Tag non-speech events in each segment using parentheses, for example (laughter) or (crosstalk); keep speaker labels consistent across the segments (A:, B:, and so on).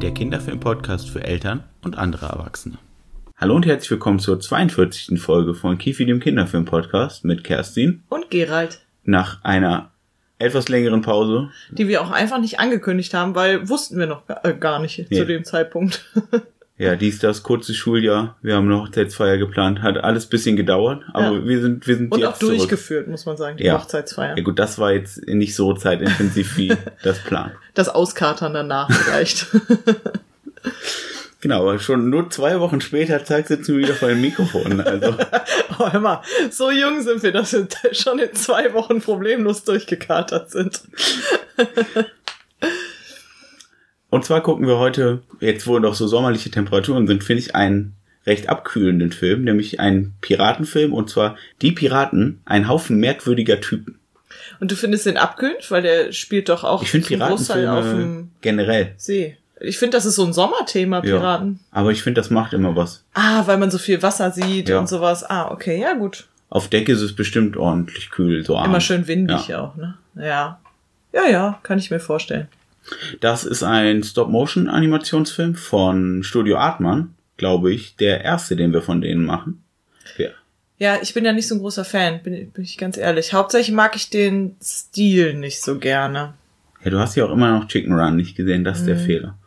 A: Der Kinderfilm-Podcast für Eltern und andere Erwachsene. Hallo und herzlich willkommen zur 42. Folge von Kifi, dem Kinderfilm-Podcast mit Kerstin.
B: Und Gerald.
A: Nach einer etwas längeren Pause.
B: Die wir auch einfach nicht angekündigt haben, weil wussten wir noch gar, äh, nicht
A: Nee.
B: zu dem Zeitpunkt. (laughs)
A: Ja, dies, das, kurzes Schuljahr. Wir haben eine Hochzeitsfeier geplant. Hat alles bisschen gedauert, aber
B: Ja.
A: wir sind, wir sind
B: Und auch
A: zurück.
B: durchgeführt, muss man sagen, die
A: Ja.
B: Hochzeitsfeier.
A: Ja gut, das war jetzt nicht so zeitintensiv wie (laughs) das Plan.
B: Das Auskatern danach vielleicht. (laughs)
A: Genau, aber schon nur zwei Wochen später, zack, sitzen wir wieder vor dem Mikrofon. Also, (laughs)
B: oh, mal, so jung sind wir, dass wir schon in zwei Wochen problemlos durchgekatert sind.
A: und zwar gucken wir heute, jetzt wo noch so sommerliche Temperaturen sind, finde ich einen recht abkühlenden Film, nämlich einen Piratenfilm und zwar Die Piraten, ein Haufen merkwürdiger Typen.
B: Und du findest den abkühlt, weil der spielt doch auch
A: Ich
B: Großteil auf
A: Piratenfilme
B: dem
A: generell.
B: See. Ich finde, das ist so ein Sommerthema,
A: Ja.
B: Piraten.
A: Aber ich finde, das macht immer was.
B: Ah, weil man so viel Wasser sieht
A: Ja.
B: und sowas. Ah, okay, ja gut.
A: Auf Deck ist es bestimmt ordentlich kühl, so
B: Immer
A: abends.
B: schön windig
A: Ja.
B: auch, ne? Ja. Ja, ja, kann ich mir vorstellen.
A: Das ist ein Stop-Motion-Animationsfilm von Studio Artmann, glaube ich, der erste, den wir von denen machen. Ja.
B: Ja, ich bin ja nicht so ein großer Fan, bin, bin ich ganz ehrlich. Hauptsächlich mag ich den Stil nicht so gerne.
A: ja, du hast ja auch immer noch Chicken Run nicht gesehen, das ist
B: Mhm.
A: der Fehler.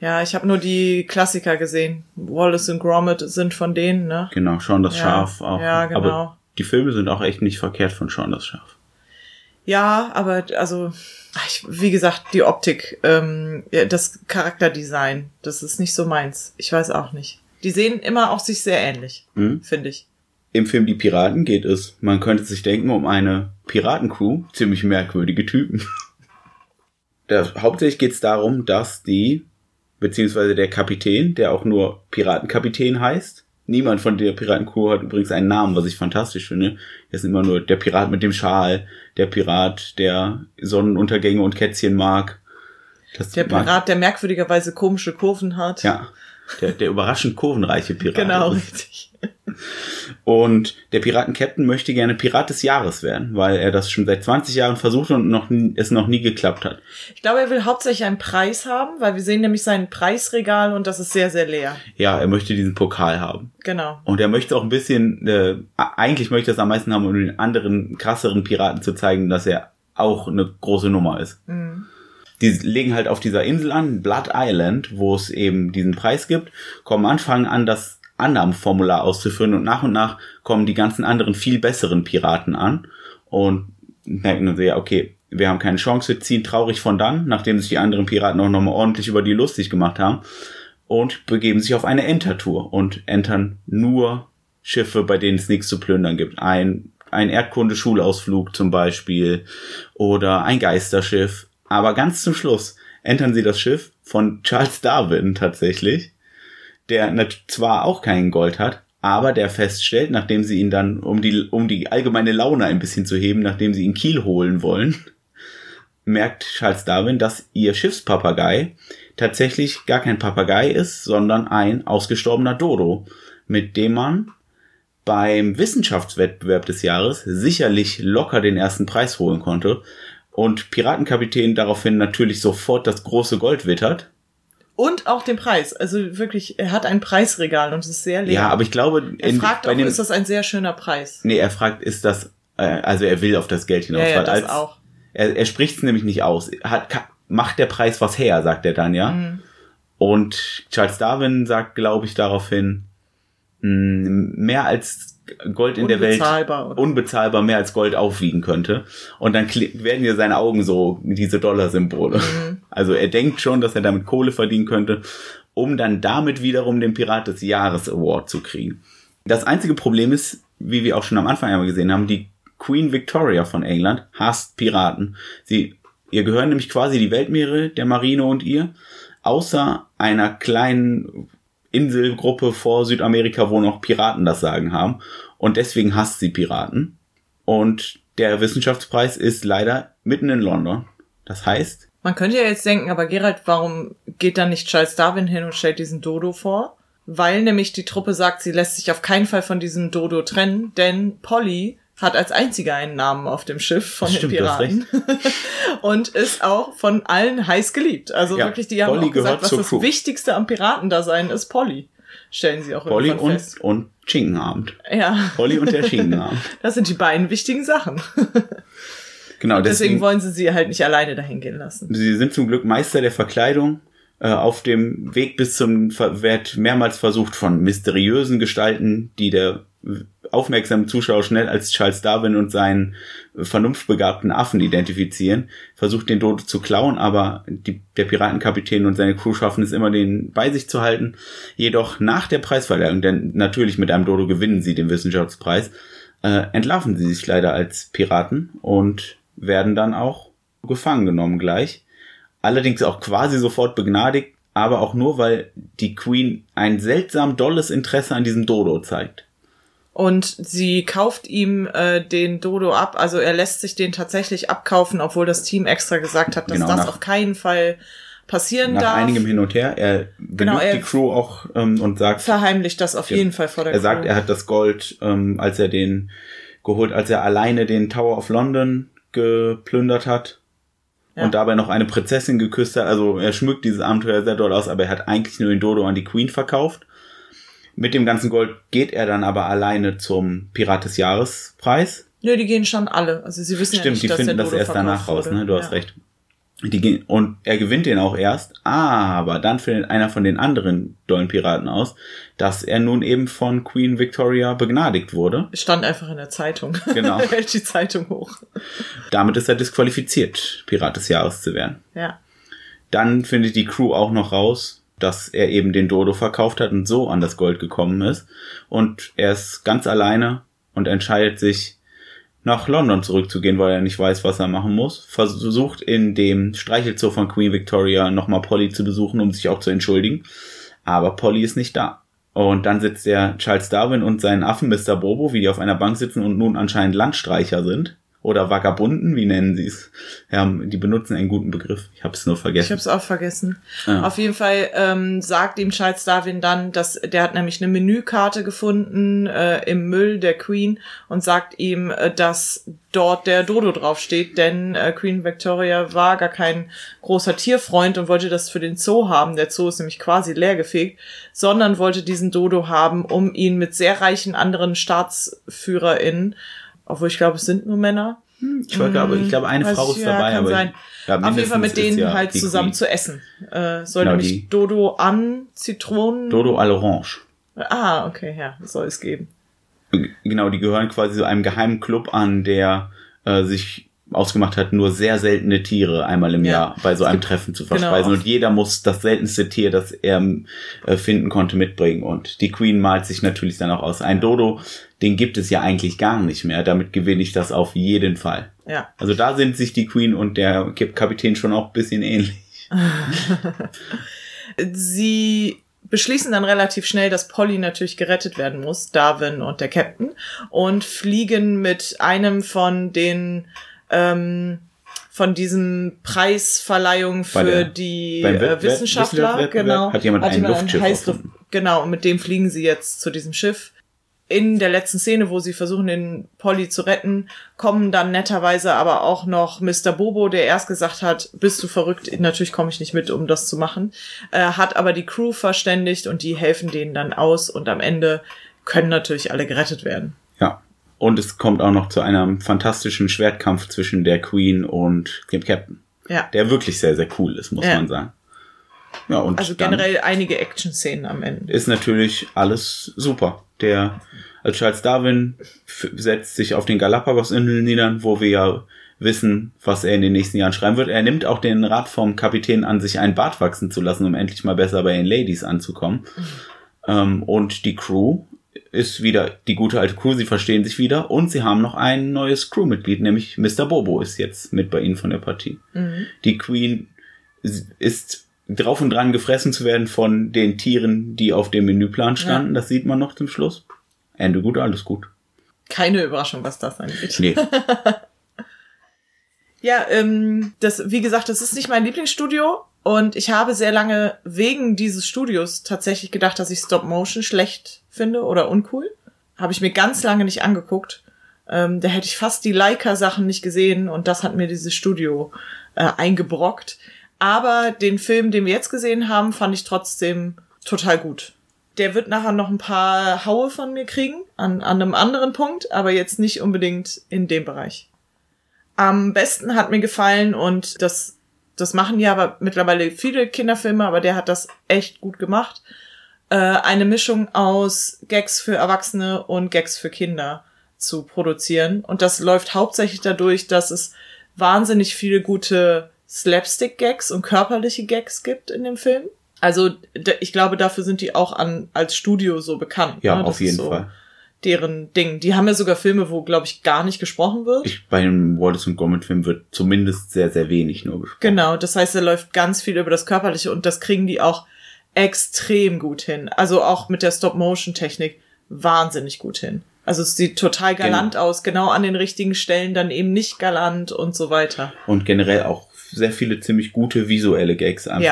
B: Ja, ich habe nur die Klassiker gesehen. Wallace und Gromit sind von denen, ne?
A: Genau, Sean das
B: Ja,
A: Schaf auch.
B: ja, genau.
A: Aber die Filme sind auch echt nicht verkehrt von Sean das Schaf.
B: Ja, aber also, ich, wie gesagt, die Optik, ähm, das Charakterdesign, das ist nicht so meins. Ich weiß auch nicht. Die sehen immer auch sich sehr ähnlich,
A: Mhm.
B: finde ich.
A: Im Film Die Piraten geht es, man könnte sich denken, um eine Piratencrew, ziemlich merkwürdige Typen. (laughs) Der, hauptsächlich geht es darum, dass die, beziehungsweise der Kapitän, der auch nur Piratenkapitän heißt, niemand von der Piratencrew hat übrigens einen Namen, was ich fantastisch finde. Er ist immer nur der Pirat mit dem Schal, der Pirat, der Sonnenuntergänge und Kätzchen mag. Das
B: Der
A: mag-
B: Pirat, der merkwürdigerweise komische Kurven hat.
A: Ja, der, der überraschend kurvenreiche Pirat.
B: Genau, richtig. (laughs)
A: Und der Piratenkapitän möchte gerne Pirat des Jahres werden, weil er das schon seit 20 Jahren versucht und noch, nie- es noch nie geklappt hat.
B: Ich glaube, er will hauptsächlich einen Preis haben, weil wir sehen nämlich sein Preisregal und das ist sehr, sehr leer.
A: Ja, er möchte diesen Pokal haben.
B: Genau.
A: Und er möchte auch ein bisschen, äh, eigentlich möchte er es am meisten haben, um den anderen krasseren Piraten zu zeigen, dass er auch eine große Nummer ist.
B: Mhm.
A: Die legen halt auf dieser Insel an, Blood Island, wo es eben diesen Preis gibt, kommen anfangen an, das Annahmenformular auszufüllen und nach und nach kommen die ganzen anderen viel besseren Piraten an und merken dann so, ja, okay, wir haben keine Chance, wir ziehen traurig von dann, nachdem sich die anderen Piraten auch nochmal ordentlich über die lustig gemacht haben und begeben sich auf eine Entertour und entern nur Schiffe, bei denen es nichts zu plündern gibt. Ein, ein Erdkunde-Schulausflug zum Beispiel oder ein Geisterschiff. Aber ganz zum Schluss entern sie das Schiff von Charles Darwin tatsächlich, der zwar auch kein Gold hat, aber der feststellt, nachdem sie ihn dann, um die, um die allgemeine Laune ein bisschen zu heben, nachdem sie ihn Kiel holen wollen, (laughs) merkt Charles Darwin, dass ihr Schiffspapagei tatsächlich gar kein Papagei ist, sondern ein ausgestorbener Dodo, mit dem man beim Wissenschaftswettbewerb des Jahres sicherlich locker den ersten Preis holen konnte und Piratenkapitän daraufhin natürlich sofort das große Gold wittert.
B: Und auch den Preis. Also wirklich, er hat ein Preisregal und es ist sehr leer.
A: Ja, aber ich glaube,
B: er
A: in,
B: fragt
A: bei
B: auch,
A: dem,
B: ist das ein sehr schöner Preis?
A: nee, er fragt, ist das, äh, also er will auf das Geld hinaus,
B: Ja, ja, das
A: als,
B: auch.
A: er, er spricht es nämlich nicht aus. Hat, macht der Preis was her, sagt er dann, ja.
B: Mhm.
A: Und Charles Darwin sagt, glaube ich, daraufhin, mehr als Gold in der Welt
B: Unbezahlbar, oder?
A: unbezahlbar mehr als Gold aufwiegen könnte. Und dann werden dir seine Augen so diese Dollarsymbole.
B: Mhm.
A: Also er denkt schon, dass er damit Kohle verdienen könnte, um dann damit wiederum den Pirat des Jahres Award zu kriegen. Das einzige Problem ist, wie wir auch schon am Anfang einmal gesehen haben, die Queen Victoria von England hasst Piraten. Sie, ihr gehören nämlich quasi die Weltmeere der Marine und ihr, außer einer kleinen Inselgruppe vor Südamerika, wo noch Piraten das Sagen haben. Und deswegen hasst sie Piraten. Und der Wissenschaftspreis ist leider mitten in London. Das heißt,
B: Man könnte ja jetzt denken, aber Gerald, warum geht dann nicht Charles Darwin hin und stellt diesen Dodo vor? Weil nämlich die Truppe sagt, sie lässt sich auf keinen Fall von diesem Dodo trennen, denn Polly hat als einziger einen Namen auf dem Schiff von
A: Stimmt,
B: den Piraten (laughs) und ist auch von allen heiß geliebt. Also
A: Ja,
B: wirklich, die haben
A: Polly
B: auch gesagt, was das
A: Crew.
B: Wichtigste am Piratendasein ist Polly. Stellen sie auch
A: Polly und,
B: fest.
A: und Schinkenabend.
B: Ja,
A: Polly und der (laughs) Schinkenabend.
B: das sind die beiden wichtigen Sachen. (laughs)
A: Genau,
B: Deswegen
A: deswegen,
B: wollen sie sie halt nicht alleine dahin gehen lassen.
A: sie sind zum Glück Meister der Verkleidung. Äh, auf dem Weg bis zum Ver- wird mehrmals versucht von mysteriösen Gestalten, die der aufmerksame Zuschauer schnell als Charles Darwin und seinen vernunftbegabten Affen identifizieren, versucht den Dodo zu klauen, aber die, der Piratenkapitän und seine Crew schaffen es immer, den bei sich zu halten. Jedoch nach der Preisverleihung, denn natürlich mit einem Dodo gewinnen sie den Wissenschaftspreis, äh, entlarven sie sich leider als Piraten und werden dann auch gefangen genommen gleich. Allerdings auch quasi sofort begnadigt, aber auch nur, weil die Queen ein seltsam dolles Interesse an diesem Dodo zeigt.
B: Und sie kauft ihm äh, den Dodo ab. Also er lässt sich den tatsächlich abkaufen, obwohl das Team extra gesagt hat, dass
A: Genau,
B: das
A: nach-
B: auf keinen Fall passieren
A: Nach
B: darf.
A: einigem Hin und Her, er
B: Genau, er-
A: die Crew auch ähm, und sagt,
B: Verheimlicht das auf jeden Fall vor der
A: er sagt,
B: Crew.
A: er hat das Gold, ähm, als er den geholt, als er alleine den Tower of London geplündert hat
B: Ja.
A: und dabei noch eine Prinzessin geküsst hat. Also er schmückt dieses Abenteuer sehr doll aus, aber er hat eigentlich nur den Dodo an die Queen verkauft. Mit dem ganzen Gold geht er dann aber alleine zum Pirat des Jahrespreis.
B: Nö, die gehen schon alle. Also sie wissen ja
A: Stimmt,
B: nicht,
A: die
B: dass
A: finden das erst danach raus, ne? Du hast
B: Ja.
A: recht. Die gehen, und er gewinnt den auch erst, aber dann findet einer von den anderen dollen Piraten aus, dass er nun eben von Queen Victoria begnadigt wurde.
B: Stand einfach in der Zeitung.
A: Genau. (laughs)
B: er hält die Zeitung hoch.
A: Damit ist er disqualifiziert, Pirat des Jahres zu werden.
B: Ja.
A: Dann findet die Crew auch noch raus, dass er eben den Dodo verkauft hat und so an das Gold gekommen ist. Und er ist ganz alleine und entscheidet sich, nach London zurückzugehen, weil er nicht weiß, was er machen muss. Versucht in dem Streichelzoo von Queen Victoria nochmal Polly zu besuchen, um sich auch zu entschuldigen. Aber Polly ist nicht da. Und dann sitzt der Charles Darwin und seinen Affen Mr. Bobo, wie die auf einer Bank sitzen und nun anscheinend Landstreicher sind. Oder Vagabunden, wie nennen sie es? Ja, die benutzen einen guten Begriff. Ich habe es nur
B: Ich
A: vergessen.
B: habe es auch vergessen.
A: Ja.
B: Auf jeden Fall ähm, sagt ihm Charles Darwin dann, dass der hat nämlich eine Menükarte gefunden äh, im Müll der Queen und sagt ihm, äh, dass dort der Dodo draufsteht, denn äh, Queen Victoria war gar kein großer Tierfreund und wollte das für den Zoo haben. Der Zoo ist nämlich quasi leergefegt, sondern wollte diesen Dodo haben, um ihn mit sehr reichen anderen StaatsführerInnen, obwohl ich glaube, es sind nur Männer,
A: Ich, wollte, aber ich glaube, eine
B: Weiß
A: Frau
B: ich,
A: ist
B: ja,
A: dabei,
B: kann
A: aber
B: sein.
A: Ich, ja,
B: auf jeden Fall mit denen
A: ja
B: halt zusammen
A: Queen.
B: zu essen. Äh, soll
A: Genau,
B: nämlich Dodo an Zitronen.
A: Dodo à l'Orange.
B: Ah, okay, ja, soll es geben.
A: Genau, die gehören quasi so einem geheimen Club an, der äh, sich ausgemacht hat, nur sehr seltene Tiere einmal im
B: Ja.
A: Jahr bei so einem Treffen zu
B: genau,
A: verspeisen.
B: auf-
A: und jeder muss das seltenste Tier, das er äh, finden konnte, mitbringen. Und die Queen malt sich natürlich dann auch aus. Ein Dodo, den gibt es ja eigentlich gar nicht mehr. Damit gewinne ich das auf jeden Fall.
B: Ja.
A: Also da sind sich die Queen und der Kapitän schon auch ein bisschen ähnlich. (laughs)
B: Sie beschließen dann relativ schnell, dass Polly natürlich gerettet werden muss, Darwin und der Captain, und fliegen mit einem von den ähm, von diesem Preisverleihung für
A: der-
B: die äh, Wissenschaftler, genau,
A: hat jemand ein Luftschiff
B: Heißluft-
A: erfunden.
B: Genau, und mit dem fliegen sie jetzt zu diesem Schiff. In der letzten Szene, wo sie versuchen, den Polly zu retten, kommen dann netterweise aber auch noch Mr. Bobo, der erst gesagt hat, bist du verrückt? Natürlich komme ich nicht mit, um das zu machen. Äh, hat aber die Crew verständigt und die helfen denen dann aus und am Ende können natürlich alle gerettet werden.
A: Ja. Und es kommt auch noch zu einem fantastischen Schwertkampf zwischen der Queen und dem Captain.
B: Ja.
A: Der wirklich sehr, sehr cool ist, muss
B: Ja.
A: man sagen. Ja, und
B: Also generell einige Action-Szenen am Ende.
A: ist natürlich alles super. Der als Charles Darwin setzt sich auf den Galapagos-Inseln nieder, wo wir ja wissen, was er in den nächsten Jahren schreiben wird. Er nimmt auch den Rat vom Kapitän an, sich einen Bart wachsen zu lassen, um endlich mal besser bei den Ladies anzukommen. Ähm, und die Crew ist wieder die gute alte Crew, sie verstehen sich wieder und sie haben noch ein neues Crewmitglied, nämlich Mr. Bobo ist jetzt mit bei ihnen von der Partie. Die Queen ist drauf und dran gefressen zu werden von den Tieren, die auf dem Menüplan standen. Das sieht man noch zum Schluss. Ende gut, alles gut.
B: Keine Überraschung, was das angeht.
A: Nee, (laughs)
B: Ja, ähm, das, wie gesagt, das ist nicht mein Lieblingsstudio. Und ich habe sehr lange wegen dieses Studios tatsächlich gedacht, dass ich Stop Motion schlecht finde oder uncool. Habe ich mir ganz lange nicht angeguckt. Ähm, da hätte ich fast die Leica-Sachen nicht gesehen und das hat mir dieses Studio äh, eingebrockt. Aber den Film, den wir jetzt gesehen haben, fand ich trotzdem total gut. Der wird nachher noch ein paar Haue von mir kriegen, an, an einem anderen Punkt, aber jetzt nicht unbedingt in dem Bereich. Am besten hat mir gefallen und das, das machen ja aber mittlerweile viele Kinderfilme, aber der hat das echt gut gemacht. Äh, eine Mischung aus Gags für Erwachsene und Gags für Kinder zu produzieren. Und das läuft hauptsächlich dadurch, dass es wahnsinnig viele gute Slapstick-Gags und körperliche Gags gibt in dem Film. Also ich glaube, dafür sind die auch an als Studio so bekannt.
A: Ja,
B: ne?
A: Auf jeden
B: so
A: Fall.
B: Deren Ding. Die haben ja sogar Filme, wo, glaube ich, gar nicht gesprochen wird.
A: Ich, bei dem Wallace und Gromit Film wird zumindest sehr, sehr wenig nur gesprochen.
B: Genau, das heißt, da läuft ganz viel über das Körperliche und das kriegen die auch extrem gut hin. Also auch mit der Stop-Motion-Technik wahnsinnig gut hin. Also es sieht total galant
A: Genau.
B: aus, genau an den richtigen Stellen dann eben nicht galant und so weiter.
A: Und generell auch sehr viele ziemlich gute visuelle Gags einfach.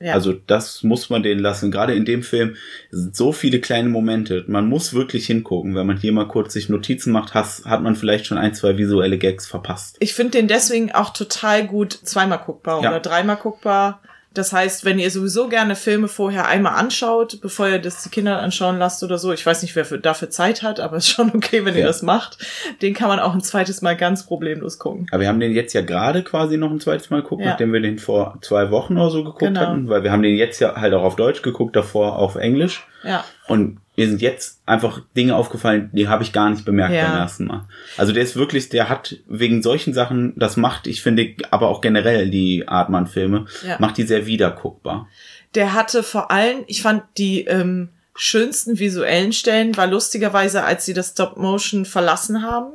B: Ja, ja.
A: Also das muss man denen lassen. Gerade in dem Film sind so viele kleine Momente. Man muss wirklich hingucken. Wenn man hier mal kurz sich Notizen macht, has, hat man vielleicht schon ein, zwei visuelle Gags verpasst.
B: Ich finde den deswegen auch total gut zweimal guckbar
A: Ja.
B: oder dreimal guckbar. Das heißt, wenn ihr sowieso gerne Filme vorher einmal anschaut, bevor ihr das die Kinder anschauen lasst oder so, ich weiß nicht, wer für, dafür Zeit hat, aber (laughs) ist schon okay, wenn ihr
A: Ja.
B: das macht, den kann man auch ein zweites Mal ganz problemlos gucken.
A: Aber wir haben den jetzt ja gerade quasi noch ein zweites Mal geguckt,
B: Ja.
A: nachdem wir den vor zwei Wochen oder so geguckt
B: Genau.
A: hatten. Weil wir haben den jetzt ja halt auch auf Deutsch geguckt, davor auf Englisch.
B: Ja.
A: Und mir sind jetzt einfach Dinge aufgefallen, die habe ich gar nicht bemerkt
B: Ja.
A: beim ersten Mal. Also der ist wirklich, der hat wegen solchen Sachen, das macht, ich finde, aber auch generell die Artmann-Filme,
B: Ja.
A: macht die sehr wiederguckbar.
B: Der hatte vor allem, ich fand die ähm, schönsten visuellen Stellen war lustigerweise, als sie das Stop Motion verlassen haben.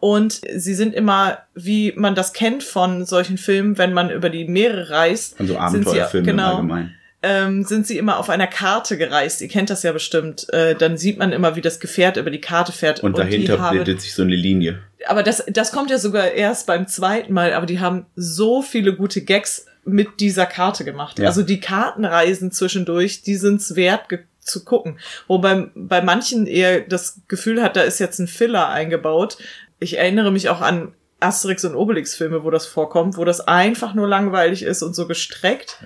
B: Und sie sind immer, wie man das kennt von solchen Filmen, wenn man über die Meere reist,
A: Also
B: sind
A: Abenteuerfilme
B: sie,
A: im
B: genau,
A: Allgemeinen.
B: Ähm, sind sie immer auf einer Karte gereist. Ihr kennt das ja bestimmt. Äh, dann sieht man immer, wie das Gefährt über die Karte fährt.
A: Und,
B: die
A: dahinter
B: haben-
A: bildet sich so eine Linie.
B: aber das, das kommt ja sogar erst beim zweiten Mal, aber die haben so viele gute Gags mit dieser Karte gemacht.
A: Ja.
B: Also die Kartenreisen zwischendurch, die sind's wert zu gucken. Wobei bei manchen eher das Gefühl hat, da ist jetzt ein Filler eingebaut. Ich erinnere mich auch an Asterix und Obelix Filme, wo das vorkommt, wo das einfach nur langweilig ist und so gestreckt.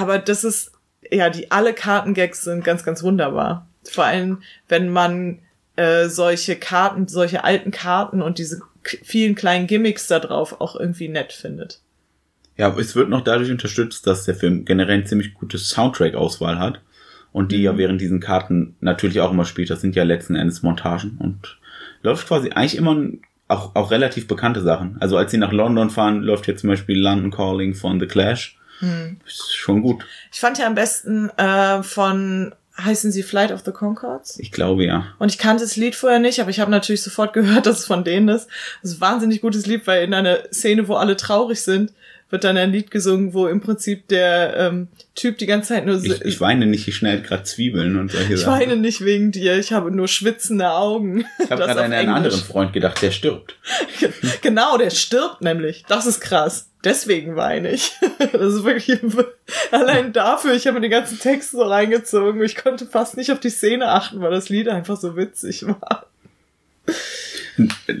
B: Aber das ist, ja, die alle Kartengags sind ganz, ganz wunderbar. Vor allem, wenn man äh, solche Karten, solche alten Karten und diese vielen kleinen Gimmicks da drauf auch irgendwie nett findet.
A: Ja, es wird noch dadurch unterstützt, dass der Film generell eine ziemlich gute Soundtrack-Auswahl hat. Und die
B: Mhm.
A: ja während diesen Karten natürlich auch immer spielt. Das sind ja letzten Endes Montagen. Und läuft quasi eigentlich immer auch, auch relativ bekannte Sachen. Also als sie nach London fahren, läuft hier zum Beispiel London Calling von The Clash.
B: Hm.
A: Ist schon gut.
B: Ich fand ja am besten äh, von, heißen sie Flight of the Concords?
A: Ich glaube ja.
B: Und ich kannte das Lied vorher nicht, aber ich habe natürlich sofort (laughs) gehört, dass es von denen ist. Das ist ein wahnsinnig gutes Lied, weil in einer Szene, wo alle traurig sind, wird dann ein Lied gesungen, wo im Prinzip der ähm, Typ die ganze Zeit nur
A: Ich, ich weine nicht, ich schneide gerade Zwiebeln und solche
B: Ich
A: Sachen.
B: weine nicht wegen dir, ich habe nur schwitzende Augen.
A: Ich habe (laughs) gerade an einen
B: Englisch.
A: anderen Freund gedacht, der stirbt. (laughs)
B: Genau, der stirbt nämlich. Das ist krass. Deswegen weine ich. (laughs) Das ist wirklich (laughs) allein dafür. Ich habe mir den ganzen Text so reingezogen. Ich konnte fast nicht auf die Szene achten, weil das Lied einfach so witzig war.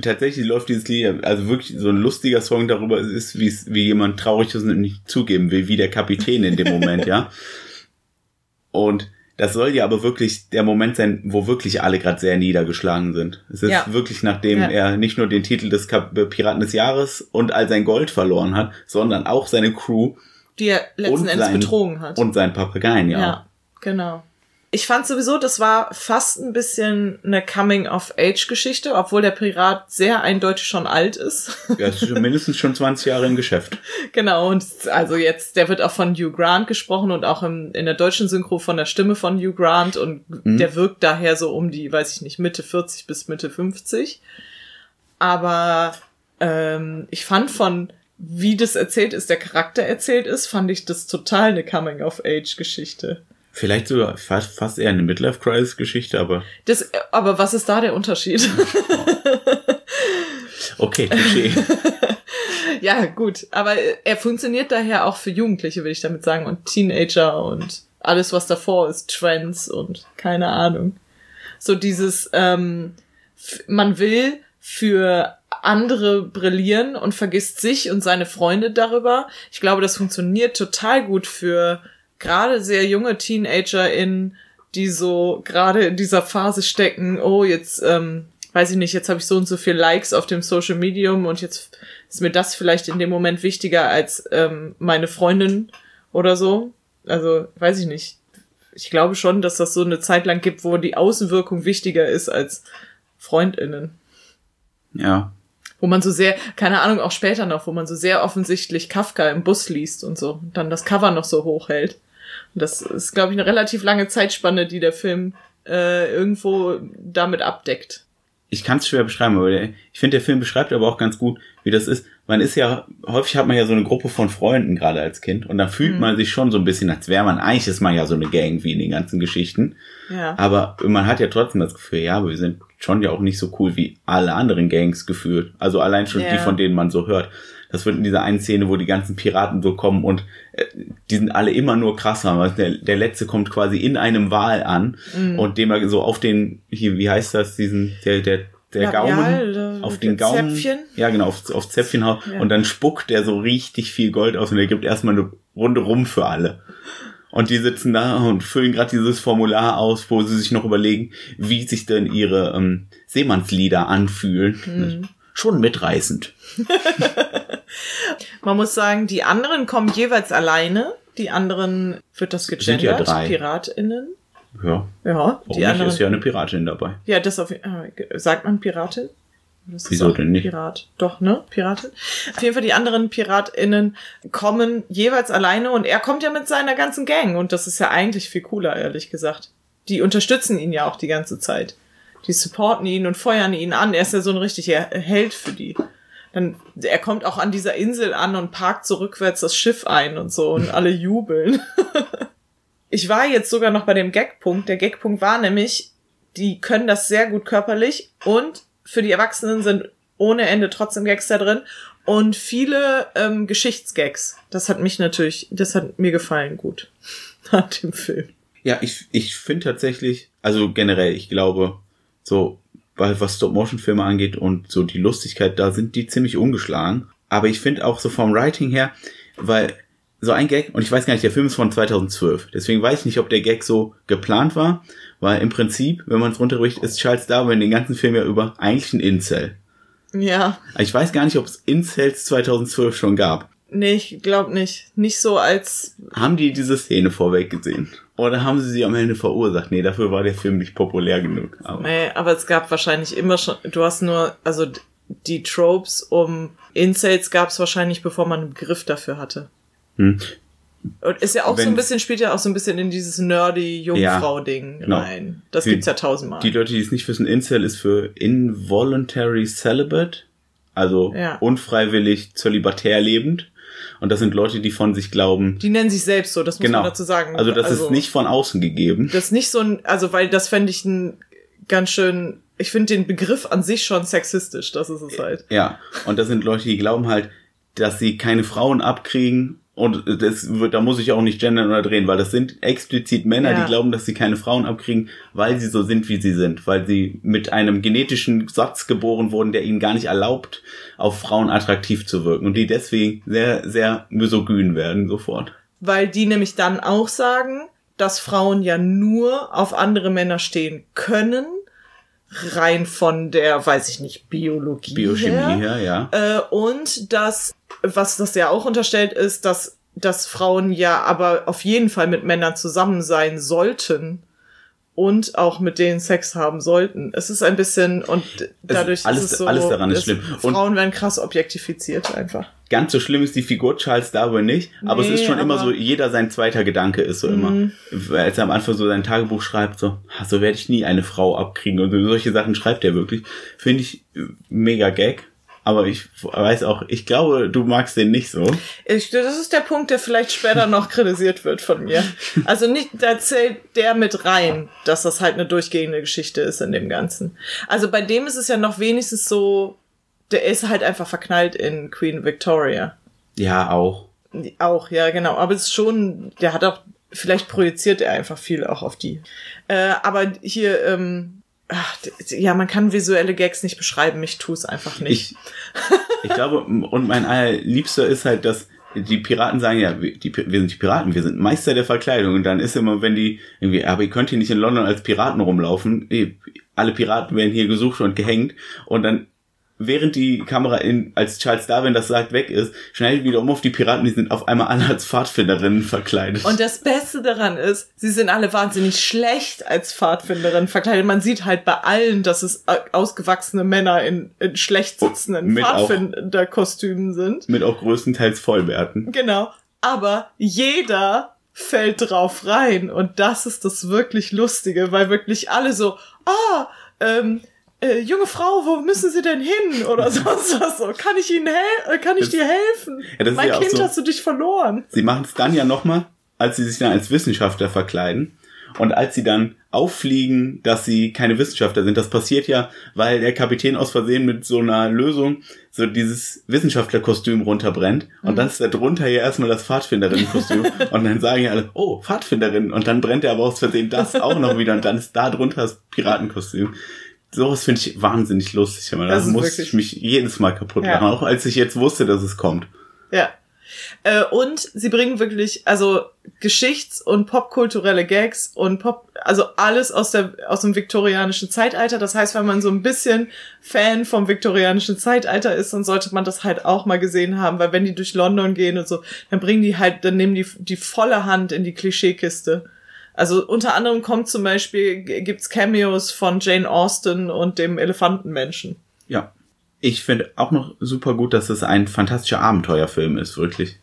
A: Tatsächlich läuft dieses Lied, also wirklich so ein lustiger Song darüber ist, wie wie jemand traurig ist und nicht zugeben will, wie der Kapitän in dem Moment, ja. (laughs) Und das soll ja aber wirklich der Moment sein, wo wirklich alle gerade sehr niedergeschlagen sind. Es ist
B: Ja.
A: wirklich, nachdem
B: Ja.
A: er nicht nur den Titel des Kap Piraten des Jahres und all sein Gold verloren hat, sondern auch seine Crew
B: Die er letzten Endes
A: sein-
B: betrogen hat.
A: und seinen Papageien, ja.
B: ja, genau. Ich fand sowieso, das war fast ein bisschen eine Coming-of-Age-Geschichte, obwohl der Pirat sehr eindeutig schon alt ist.
A: Er ist schon mindestens schon 20 Jahre im Geschäft. (laughs)
B: Genau, und also jetzt, der wird auch von Hugh Grant gesprochen und auch im, in der deutschen Synchro von der Stimme von Hugh Grant und der wirkt daher so um die, weiß ich nicht, Mitte 40 bis Mitte 50. Aber ähm, ich fand von, wie das erzählt ist, der Charakter erzählt ist, fand ich das total eine Coming-of-Age-Geschichte.
A: Vielleicht sogar fast, fast eher eine Midlife-Crisis-Geschichte, aber
B: Das, aber was ist da der Unterschied? (laughs)
A: okay, Klischee. (laughs)
B: ja, gut. Aber er funktioniert daher auch für Jugendliche, will ich damit sagen. Und Teenager und alles, was davor ist. Trends und keine Ahnung. So dieses, ähm, man will für andere brillieren und vergisst sich und seine Freunde darüber. Ich glaube, das funktioniert total gut für gerade sehr junge TeenagerInnen, die so gerade in dieser Phase stecken, oh, jetzt, ähm, weiß ich nicht, jetzt habe ich so und so viel Likes auf dem Social Medium und jetzt ist mir das vielleicht in dem Moment wichtiger als ähm, meine Freundin oder so. Also, weiß ich nicht. Ich glaube schon, dass das so eine Zeit lang gibt, wo die Außenwirkung wichtiger ist als FreundInnen.
A: Ja.
B: Wo man so sehr, keine Ahnung, auch später noch, wo man so sehr offensichtlich Kafka im Bus liest und so. Und dann das Cover noch so hochhält. Das ist, glaube ich, eine relativ lange Zeitspanne, die der Film äh, irgendwo damit abdeckt.
A: Ich kann es schwer beschreiben, aber ich finde, der Film beschreibt aber auch ganz gut, wie das ist. Man ist ja, häufig hat man ja so eine Gruppe von Freunden gerade als Kind und da fühlt mhm. man sich schon so ein bisschen, als wäre man, eigentlich ist man ja so eine Gang wie in den ganzen Geschichten.
B: Ja.
A: Aber man hat ja trotzdem das Gefühl, ja, wir sind schon ja auch nicht so cool wie alle anderen Gangs gefühlt. Also allein schon ja. die, von denen man so hört. Das wird in dieser einen Szene, wo die ganzen Piraten so kommen und äh, die sind alle immer nur krasser. Also der, der letzte kommt quasi in einem Wal an mhm. und dem er so auf den, hier, wie heißt das, diesen, der, der, der Labial, Gaumen, auf den Gaumen, Zäpfchen. ja genau, auf, auf Zäpfchen haut ja. und dann spuckt der so richtig viel Gold aus und er gibt erstmal eine Runde rum für alle. Und die sitzen da und füllen gerade dieses Formular aus, wo sie sich noch überlegen, wie sich denn ihre ähm, Seemannslieder anfühlen. Mhm. Schon mitreißend. (laughs)
B: Man muss sagen, die anderen kommen jeweils alleine. Die anderen wird das gegendert, Sind ja drei. PiratInnen.
A: Ja.
B: Ja.
A: Die anderen ist ja eine Piratin dabei.
B: Ja, das auf, äh, sagt man Piratin?
A: Das Wieso denn nicht?
B: Pirat. Doch, ne? Piratin. Auf jeden Fall die anderen PiratInnen kommen jeweils alleine und er kommt ja mit seiner ganzen Gang und das ist ja eigentlich viel cooler, ehrlich gesagt. Die unterstützen ihn ja auch die ganze Zeit. Die supporten ihn und feuern ihn an. Er ist ja so ein richtiger Held für die. Dann, er kommt auch an dieser Insel an und parkt so rückwärts das Schiff ein und so und alle jubeln. (laughs) ich war jetzt sogar noch bei dem Gagpunkt. Der Gagpunkt war nämlich, die können das sehr gut körperlich und für die Erwachsenen sind ohne Ende trotzdem Gags da drin und viele ähm, Geschichtsgags. Das hat mich natürlich, das hat mir gefallen gut (laughs) nach dem Film.
A: Ja, ich, ich finde tatsächlich, also generell, ich glaube, so, weil was Stop-Motion-Filme angeht und so die Lustigkeit, da sind die ziemlich ungeschlagen. Aber ich finde auch so vom Writing her, weil so ein Gag, und ich weiß gar nicht, der Film ist von 2012, deswegen weiß ich nicht, ob der Gag so geplant war, weil im Prinzip, wenn man es runterbricht, ist Charles Darwin den ganzen Film ja über eigentlich ein Incel.
B: Ja.
A: Ich weiß gar nicht, ob es Incels 2012 schon gab.
B: Nee, ich glaube nicht. Nicht so als.
A: Haben die diese Szene vorweg gesehen? Oder haben sie sie am Ende verursacht? Nee, dafür war der Film nicht populär genug.
B: Aber. Nee, aber es gab wahrscheinlich immer schon. Du hast nur, also die Tropes um Incels gab es wahrscheinlich, bevor man einen Begriff dafür hatte.
A: Hm.
B: Und ist ja auch Wenn, so ein bisschen, spielt ja auch so ein bisschen in dieses nerdy Jungfrau-Ding ja, genau. rein. Das die, gibt's ja tausendmal.
A: Die Leute, die es nicht wissen, Incel ist für Involuntary Celibate, also ja. unfreiwillig zölibatär lebend. Und das sind Leute, die von sich glauben.
B: Die nennen sich selbst so, das muss genau. man dazu sagen.
A: Also das also, ist nicht von außen gegeben.
B: Das ist nicht so ein, also weil das fände ich ein ganz schön, ich finde den Begriff an sich schon sexistisch, das ist es halt.
A: Ja, und das sind Leute, die glauben halt, dass sie keine Frauen abkriegen und das wird, da muss ich auch nicht gendern oder drehen, weil das sind explizit Männer, ja. die glauben, dass sie keine Frauen abkriegen, weil sie so sind, wie sie sind, weil sie mit einem genetischen Satz geboren wurden, der ihnen gar nicht erlaubt, auf Frauen attraktiv zu wirken und die deswegen sehr, sehr misogyn werden sofort.
B: Weil die nämlich dann auch sagen, dass Frauen ja nur auf andere Männer stehen können, rein von der, weiß ich nicht, Biologie.
A: Biochemie her, her
B: ja. Äh, und dass was das ja auch unterstellt, ist, dass, dass Frauen ja aber auf jeden Fall mit Männern zusammen sein sollten und auch mit denen Sex haben sollten. Es ist ein bisschen und dadurch
A: ist, alles,
B: ist es so,
A: alles daran ist schlimm.
B: Und Frauen werden krass objektifiziert einfach.
A: Ganz so schlimm ist die Figur Charles Darwin nicht, aber nee, es ist schon immer so, jeder sein zweiter Gedanke ist so immer. Mhm. Als er am Anfang so sein Tagebuch schreibt, so, so werde ich nie eine Frau abkriegen und solche Sachen schreibt er wirklich. Finde ich mega Gag. Aber ich weiß auch, ich glaube, du magst den nicht so.
B: Ich, das ist der Punkt, der vielleicht später noch kritisiert wird von mir. (laughs) Also nicht, da zählt der mit rein, dass das halt eine durchgehende Geschichte ist in dem Ganzen. Also bei dem ist es ja noch wenigstens so, der ist halt einfach verknallt in Queen Victoria.
A: Ja, auch.
B: Auch, ja, genau. Aber es ist schon, der hat auch, vielleicht projiziert er einfach viel auch auf die. Äh, aber hier, ähm, ach, ja, man kann visuelle Gags nicht beschreiben, ich tue es einfach nicht.
A: Ich, ich glaube, und mein allerliebster ist halt, dass die Piraten sagen ja, wir, die, wir sind die Piraten, wir sind Meister der Verkleidung. Und dann ist immer, wenn die irgendwie, aber ihr könnt hier nicht in London als Piraten rumlaufen. Alle Piraten werden hier gesucht und gehängt. Und dann während die Kamera in, als Charles Darwin das sagt, weg ist, schnell wieder um auf die Piraten, die sind auf einmal alle als Pfadfinderinnen verkleidet.
B: Und das Beste daran ist, sie sind alle wahnsinnig schlecht als Pfadfinderinnen verkleidet. Man sieht halt bei allen, dass es ausgewachsene Männer in, in schlecht sitzenden Pfadfinderkostümen sind.
A: Mit auch größtenteils Vollbärten.
B: Genau. Aber jeder fällt drauf rein. Und das ist das wirklich Lustige, weil wirklich alle so, ah, ähm, äh, junge Frau, wo müssen Sie denn hin? Oder (laughs) sonst was so. Kann ich Ihnen helfen? Äh, kann ich das, dir helfen? Ja, mein ja Kind so, hast du dich verloren.
A: Sie machen es dann ja nochmal, als sie sich dann als Wissenschaftler verkleiden. Und als sie dann auffliegen, dass sie keine Wissenschaftler sind, das passiert ja, weil der Kapitän aus Versehen mit so einer Lösung so dieses Wissenschaftlerkostüm runterbrennt. Und mhm. dann ist da drunter ja erstmal das Pfadfinderinnenkostüm. (laughs) und dann sagen ja alle, oh, Pfadfinderin. Und dann brennt er aber aus Versehen das auch noch wieder. Und dann ist da drunter das Piratenkostüm sowas finde ich wahnsinnig lustig. Aber da muss ich mich jedes Mal kaputt machen, ja. auch als ich jetzt wusste, dass es kommt.
B: Ja. Äh, und sie bringen wirklich, also Geschichts- und popkulturelle Gags und Pop, also alles aus der, aus dem viktorianischen Zeitalter. Das heißt, wenn man so ein bisschen Fan vom viktorianischen Zeitalter ist, dann sollte man das halt auch mal gesehen haben, weil wenn die durch London gehen und so, dann bringen die halt, dann nehmen die die volle Hand in die Klischeekiste. Also unter anderem kommt zum Beispiel, gibt's Cameos von Jane Austen und dem Elefantenmenschen.
A: Ja. Ich finde auch noch super gut, dass es ein fantastischer Abenteuerfilm ist, wirklich.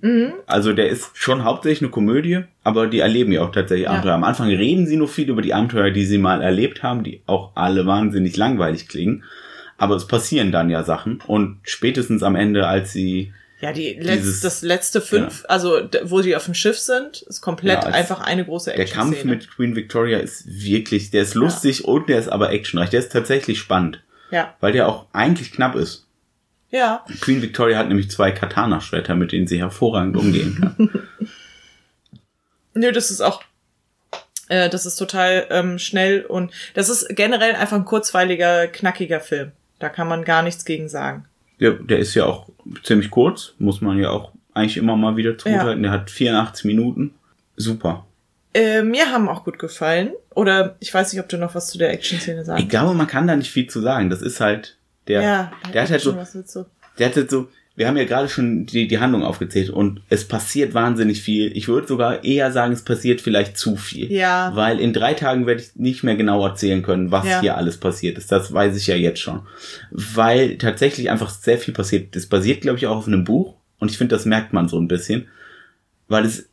A: Mhm. Also der ist schon hauptsächlich eine Komödie, aber die erleben ja auch tatsächlich Abenteuer. Ja. Am Anfang reden sie nur viel über die Abenteuer, die sie mal erlebt haben, die auch alle wahnsinnig langweilig klingen. Aber es passieren dann ja Sachen und spätestens am Ende, als sie
B: ja, die letzte, das letzte fünf, ja. also wo die auf dem Schiff sind, ist komplett ja, einfach eine große
A: Action. Der Kampf mit Queen Victoria ist wirklich, der ist lustig ja. und der ist aber actionreich. Der ist tatsächlich spannend. Ja. Weil der auch eigentlich knapp ist. Ja. Queen Victoria hat nämlich zwei Katana-Schwerter, mit denen sie hervorragend umgehen kann. (laughs)
B: Nö, das ist auch, äh, das ist total ähm, schnell und das ist generell einfach ein kurzweiliger, knackiger Film. Da kann man gar nichts gegen sagen.
A: Der, der ist ja auch ziemlich kurz, muss man ja auch eigentlich immer mal wieder zuhalten. Ja. Der hat 84 Minuten. Super.
B: Äh, mir haben auch gut gefallen. Oder ich weiß nicht, ob du noch was zu der Action-Szene sagst.
A: Ich glaube, man kann da nicht viel zu sagen. Das ist halt der. Ja, der hat halt so. Der hat halt so wir haben ja gerade schon die, die Handlung aufgezählt und es passiert wahnsinnig viel. Ich würde sogar eher sagen, es passiert vielleicht zu viel. Ja. Weil in drei Tagen werde ich nicht mehr genau erzählen können, was ja. hier alles passiert ist. Das weiß ich ja jetzt schon. Weil tatsächlich einfach sehr viel passiert. Das basiert, glaube ich, auch auf einem Buch und ich finde, das merkt man so ein bisschen, weil es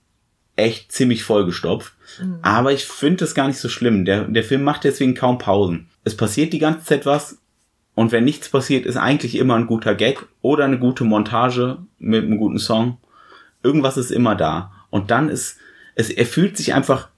A: echt ziemlich vollgestopft. Mhm. Aber ich finde das gar nicht so schlimm. Der, der Film macht deswegen kaum Pausen. Es passiert die ganze Zeit was und wenn nichts passiert, ist eigentlich immer ein guter Gag oder eine gute Montage mit einem guten Song. Irgendwas ist immer da. Und dann ist, es, er fühlt sich einfach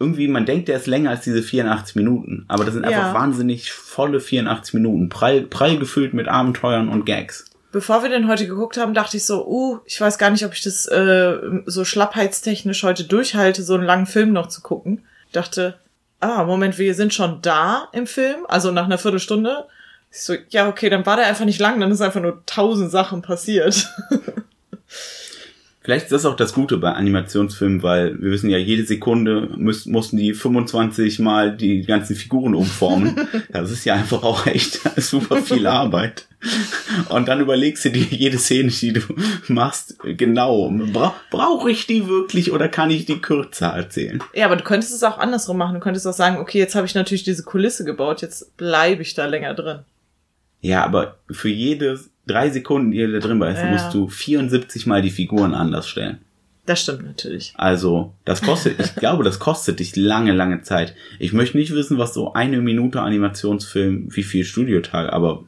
A: irgendwie, man denkt, der ist länger als diese 84 Minuten. Aber das sind ja. einfach wahnsinnig volle 84 Minuten. Prall, prall gefüllt mit Abenteuern und Gags.
B: Bevor wir den heute geguckt haben, dachte ich so, uh, ich weiß gar nicht, ob ich das äh, so schlappheitstechnisch heute durchhalte, so einen langen Film noch zu gucken. Dachte, ah, Moment, wir sind schon da im Film, also nach einer Viertelstunde. Ich so, ja, okay, dann war der einfach nicht lang, dann ist einfach nur tausend Sachen passiert. (laughs)
A: Vielleicht ist das auch das Gute bei Animationsfilmen, weil wir wissen ja, jede Sekunde müß, mussten die 25 Mal die ganzen Figuren umformen. (laughs) Das ist ja einfach auch echt (laughs) super viel Arbeit. Und dann überlegst du dir jede Szene, die du machst, genau. Bra Brauche ich die wirklich oder kann ich die kürzer erzählen?
B: Ja, aber du könntest es auch andersrum machen. Du könntest auch sagen, okay, jetzt habe ich natürlich diese Kulisse gebaut, jetzt bleibe ich da länger drin.
A: Ja, aber für jedes drei Sekunden, die da drin bist, ja. musst du 74 Mal die Figuren anders stellen.
B: Das stimmt natürlich.
A: Also, das kostet, ich (laughs) glaube, das kostet dich lange, lange Zeit. Ich möchte nicht wissen, was so eine Minute Animationsfilm, wie viel Studiotage, aber.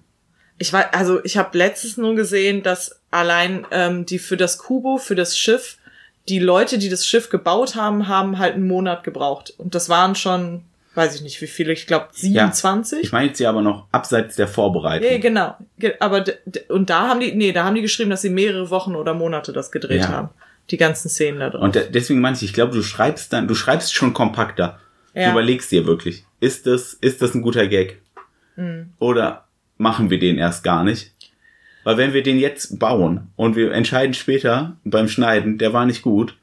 B: Ich weiß, also ich habe letztens nur gesehen, dass allein ähm, die für das Kubo, für das Schiff, die Leute, die das Schiff gebaut haben, haben halt einen Monat gebraucht. Und das waren schon weiß ich nicht wie viele, ich glaube 27.
A: Ich meine jetzt ja aber noch abseits der Vorbereitung.
B: Ja, genau. Ge- Aber und da haben die, nee, da haben die geschrieben, dass sie mehrere Wochen oder Monate das gedreht
A: Ja.
B: haben. Die ganzen Szenen da drin.
A: Und de- deswegen meine ich, ich glaube, du schreibst dann, du schreibst schon kompakter.
B: Ja.
A: Du überlegst dir wirklich, ist das, ist das ein guter Gag?
B: Mhm.
A: Oder machen wir den erst gar nicht? Weil wenn wir den jetzt bauen und wir entscheiden später beim Schneiden, der war nicht gut,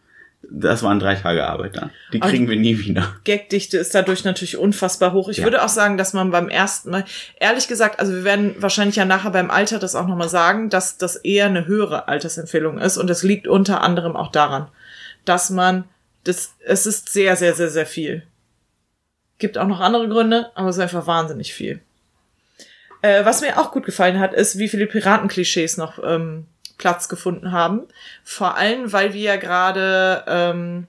A: das waren drei Tage Arbeit dann. Die
B: Und-
A: kriegen wir nie wieder.
B: Gagdichte ist dadurch natürlich unfassbar hoch. Ich
A: Ja.
B: würde auch sagen, dass man beim ersten Mal, ehrlich gesagt, also wir werden wahrscheinlich ja nachher beim Alter das auch nochmal sagen, dass das eher eine höhere Altersempfehlung ist und es liegt unter anderem auch daran, dass man, das, es ist sehr, sehr, sehr, sehr viel. Gibt auch noch andere Gründe, aber es ist einfach wahnsinnig viel. Äh, was mir auch gut gefallen hat, ist, wie viele Piratenklischees noch ähm, Platz gefunden haben. Vor allem, weil wir ja gerade, ähm,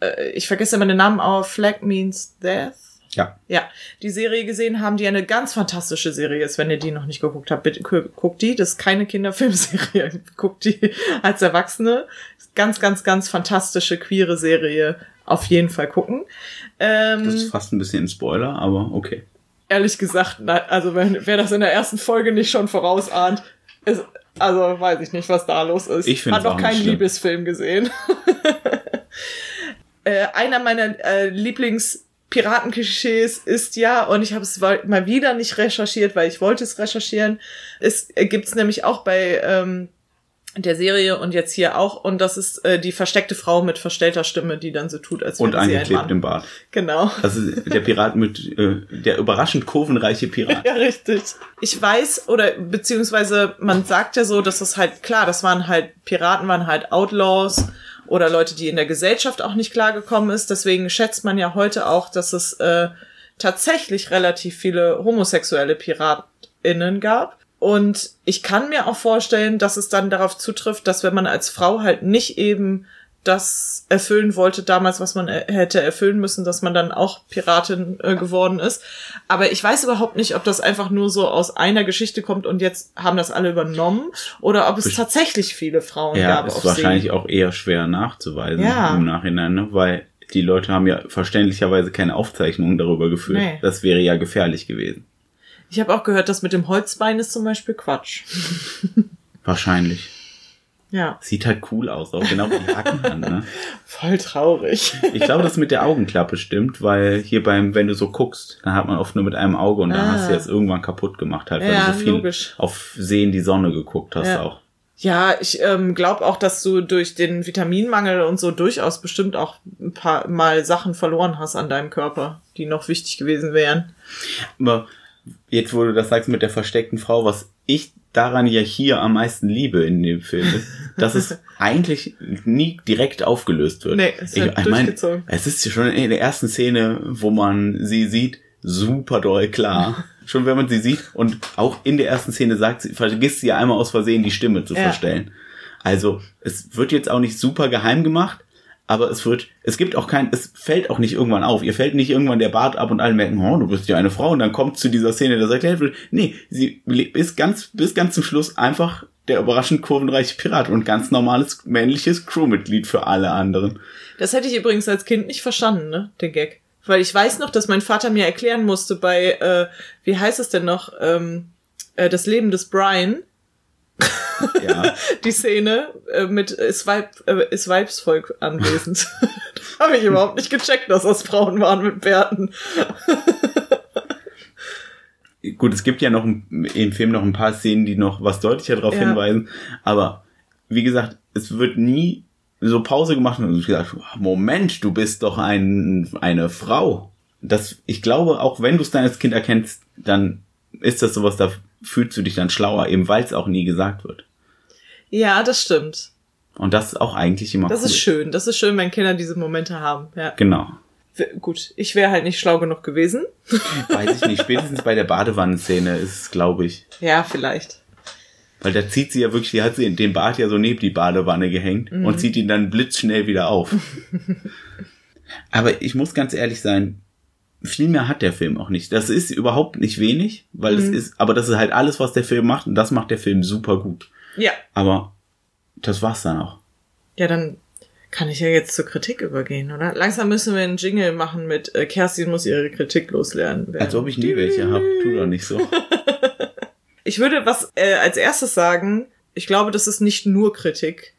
B: äh, ich vergesse immer den Namen, Our Flag Means Death.
A: Ja.
B: Ja, die Serie gesehen haben, die eine ganz fantastische Serie ist. Wenn ihr die noch nicht geguckt habt, bitte gu- guckt die. Das ist keine Kinderfilmserie. (laughs) guckt die als Erwachsene. Ganz, ganz, ganz fantastische, queere Serie. Auf jeden Fall gucken. Ähm,
A: Das ist fast ein bisschen ein Spoiler, aber okay.
B: ehrlich gesagt, also wenn, wer das in der ersten Folge nicht schon vorausahnt, ist, also weiß ich nicht, was da los ist.
A: Ich find's
B: Hat noch keinen. Liebesfilm gesehen. (laughs) äh, einer meiner äh, Lieblings-Piratenklischees ist ja, und ich habe es mal wieder nicht recherchiert, weil ich wollte es recherchieren, es äh, gibt's nämlich auch bei ähm, der Serie und jetzt hier auch, und das ist äh, die versteckte Frau mit verstellter Stimme, die dann so tut, als
A: Und
B: wäre sie ein
A: angeklebt
B: Mann.
A: im Bart.
B: Genau.
A: Also der Pirat mit, äh, der überraschend kurvenreiche Pirat. (laughs)
B: Ja, richtig. Ich weiß, oder beziehungsweise man sagt ja so, dass das halt, klar, das waren halt, Piraten waren halt Outlaws oder Leute, die in der Gesellschaft auch nicht klargekommen ist. Deswegen schätzt man ja heute auch, dass es äh, tatsächlich relativ viele homosexuelle PiratInnen gab. Und ich kann mir auch vorstellen, dass es dann darauf zutrifft, dass wenn man als Frau halt nicht eben das erfüllen wollte damals, was man hätte erfüllen müssen, dass man dann auch Piratin äh, geworden ist. Aber ich weiß überhaupt nicht, ob das einfach nur so aus einer Geschichte kommt und jetzt haben das alle übernommen oder ob es tatsächlich viele Frauen
A: Ja,
B: gab
A: ist
B: auf
A: wahrscheinlich
B: See.
A: auch eher schwer nachzuweisen
B: Ja.
A: im Nachhinein, ne? weil die Leute haben ja verständlicherweise keine Aufzeichnungen darüber geführt.
B: Nee.
A: Das wäre ja gefährlich gewesen.
B: Ich habe auch gehört, dass mit dem Holzbein ist zum Beispiel Quatsch. (laughs)
A: Wahrscheinlich.
B: Ja,
A: Sieht halt cool aus, auch genau wie die Hacken an, ne? (laughs)
B: voll traurig.
A: Ich glaube, das mit der Augenklappe stimmt, weil hier beim, wenn du so guckst, dann hat man oft nur mit einem Auge und dann
B: Ah.
A: hast du jetzt irgendwann kaputt gemacht, halt, weil
B: Ja,
A: du so viel
B: logisch.
A: auf Sehen die Sonne geguckt hast
B: Ja.
A: auch.
B: Ja, ich ähm, glaube auch, dass du durch den Vitaminmangel und so durchaus bestimmt auch ein paar Mal Sachen verloren hast an deinem Körper, die noch wichtig gewesen wären.
A: Aber jetzt, wo du das sagst mit der versteckten Frau, was ich daran ja hier am meisten liebe in dem Film ist, dass es (laughs) eigentlich nie direkt aufgelöst wird.
B: Nee, es
A: ich,
B: wird
A: ich mein,
B: durchgezogen.
A: es ist ja schon in der ersten Szene, wo man sie sieht, super doll klar. (laughs) schon wenn man sie sieht und auch in der ersten Szene sagt sie, vergisst sie ja einmal aus Versehen die Stimme zu
B: Ja.
A: verstellen. Also, es wird jetzt auch nicht super geheim gemacht, aber es wird, es gibt auch kein, es fällt auch nicht irgendwann auf. Ihr fällt nicht irgendwann der Bart ab und alle merken, oh, du bist ja eine Frau und dann kommt zu dieser Szene, dass erklärt wird, nee, sie ist ganz, bis ganz zum Schluss einfach der überraschend kurvenreiche Pirat und ganz normales männliches Crewmitglied für alle anderen.
B: Das hätte ich übrigens als Kind nicht verstanden, ne, den Gag. Weil ich weiß noch, dass mein Vater mir erklären musste bei, äh, wie heißt es denn noch, ähm, äh, das Leben des Brian, (laughs)
A: Ja. (laughs)
B: die Szene äh, mit ist, Weib, äh, ist Weibsvolk anwesend. (laughs) Habe ich überhaupt nicht gecheckt, dass das Frauen waren mit Bärten. (laughs)
A: Gut, es gibt ja noch ein- im Film noch ein paar Szenen, die noch was deutlicher darauf
B: Ja.
A: hinweisen, aber wie gesagt, es wird nie so Pause gemacht und gesagt, Moment, du bist doch ein, eine Frau. Das, ich glaube, auch wenn du es dann als Kind erkennst, dann ist das sowas, da fühlst du dich dann schlauer, eben weil es auch nie gesagt wird.
B: Ja, das stimmt.
A: Und das ist auch eigentlich immer
B: Das
A: cool.
B: ist schön. Das ist schön, wenn Kinder diese Momente haben. Ja.
A: Genau.
B: Gut, ich wäre halt nicht schlau genug gewesen. (laughs)
A: Weiß ich nicht, spätestens bei der Badewannenszene ist es, glaube ich,
B: Ja, vielleicht.
A: Weil da zieht sie ja wirklich, die hat sie den Bart ja so neben die Badewanne gehängt
B: Mhm.
A: und zieht ihn dann blitzschnell wieder auf. (laughs) Aber ich muss ganz ehrlich sein, viel mehr hat der Film auch nicht. Das ist überhaupt nicht wenig, weil
B: Mhm.
A: es ist, aber das ist halt alles, was der Film macht und das macht der Film super gut.
B: Ja.
A: Aber das war's dann auch.
B: Ja, dann Kann ich ja jetzt zur Kritik übergehen, oder? Langsam müssen wir einen Jingle machen mit äh, Kerstin muss ihre Kritik loslernen.
A: Als ob ich nie welche habe. Tu doch nicht so. (laughs)
B: Ich würde was äh, als erstes sagen, ich glaube, das ist nicht nur Kritik,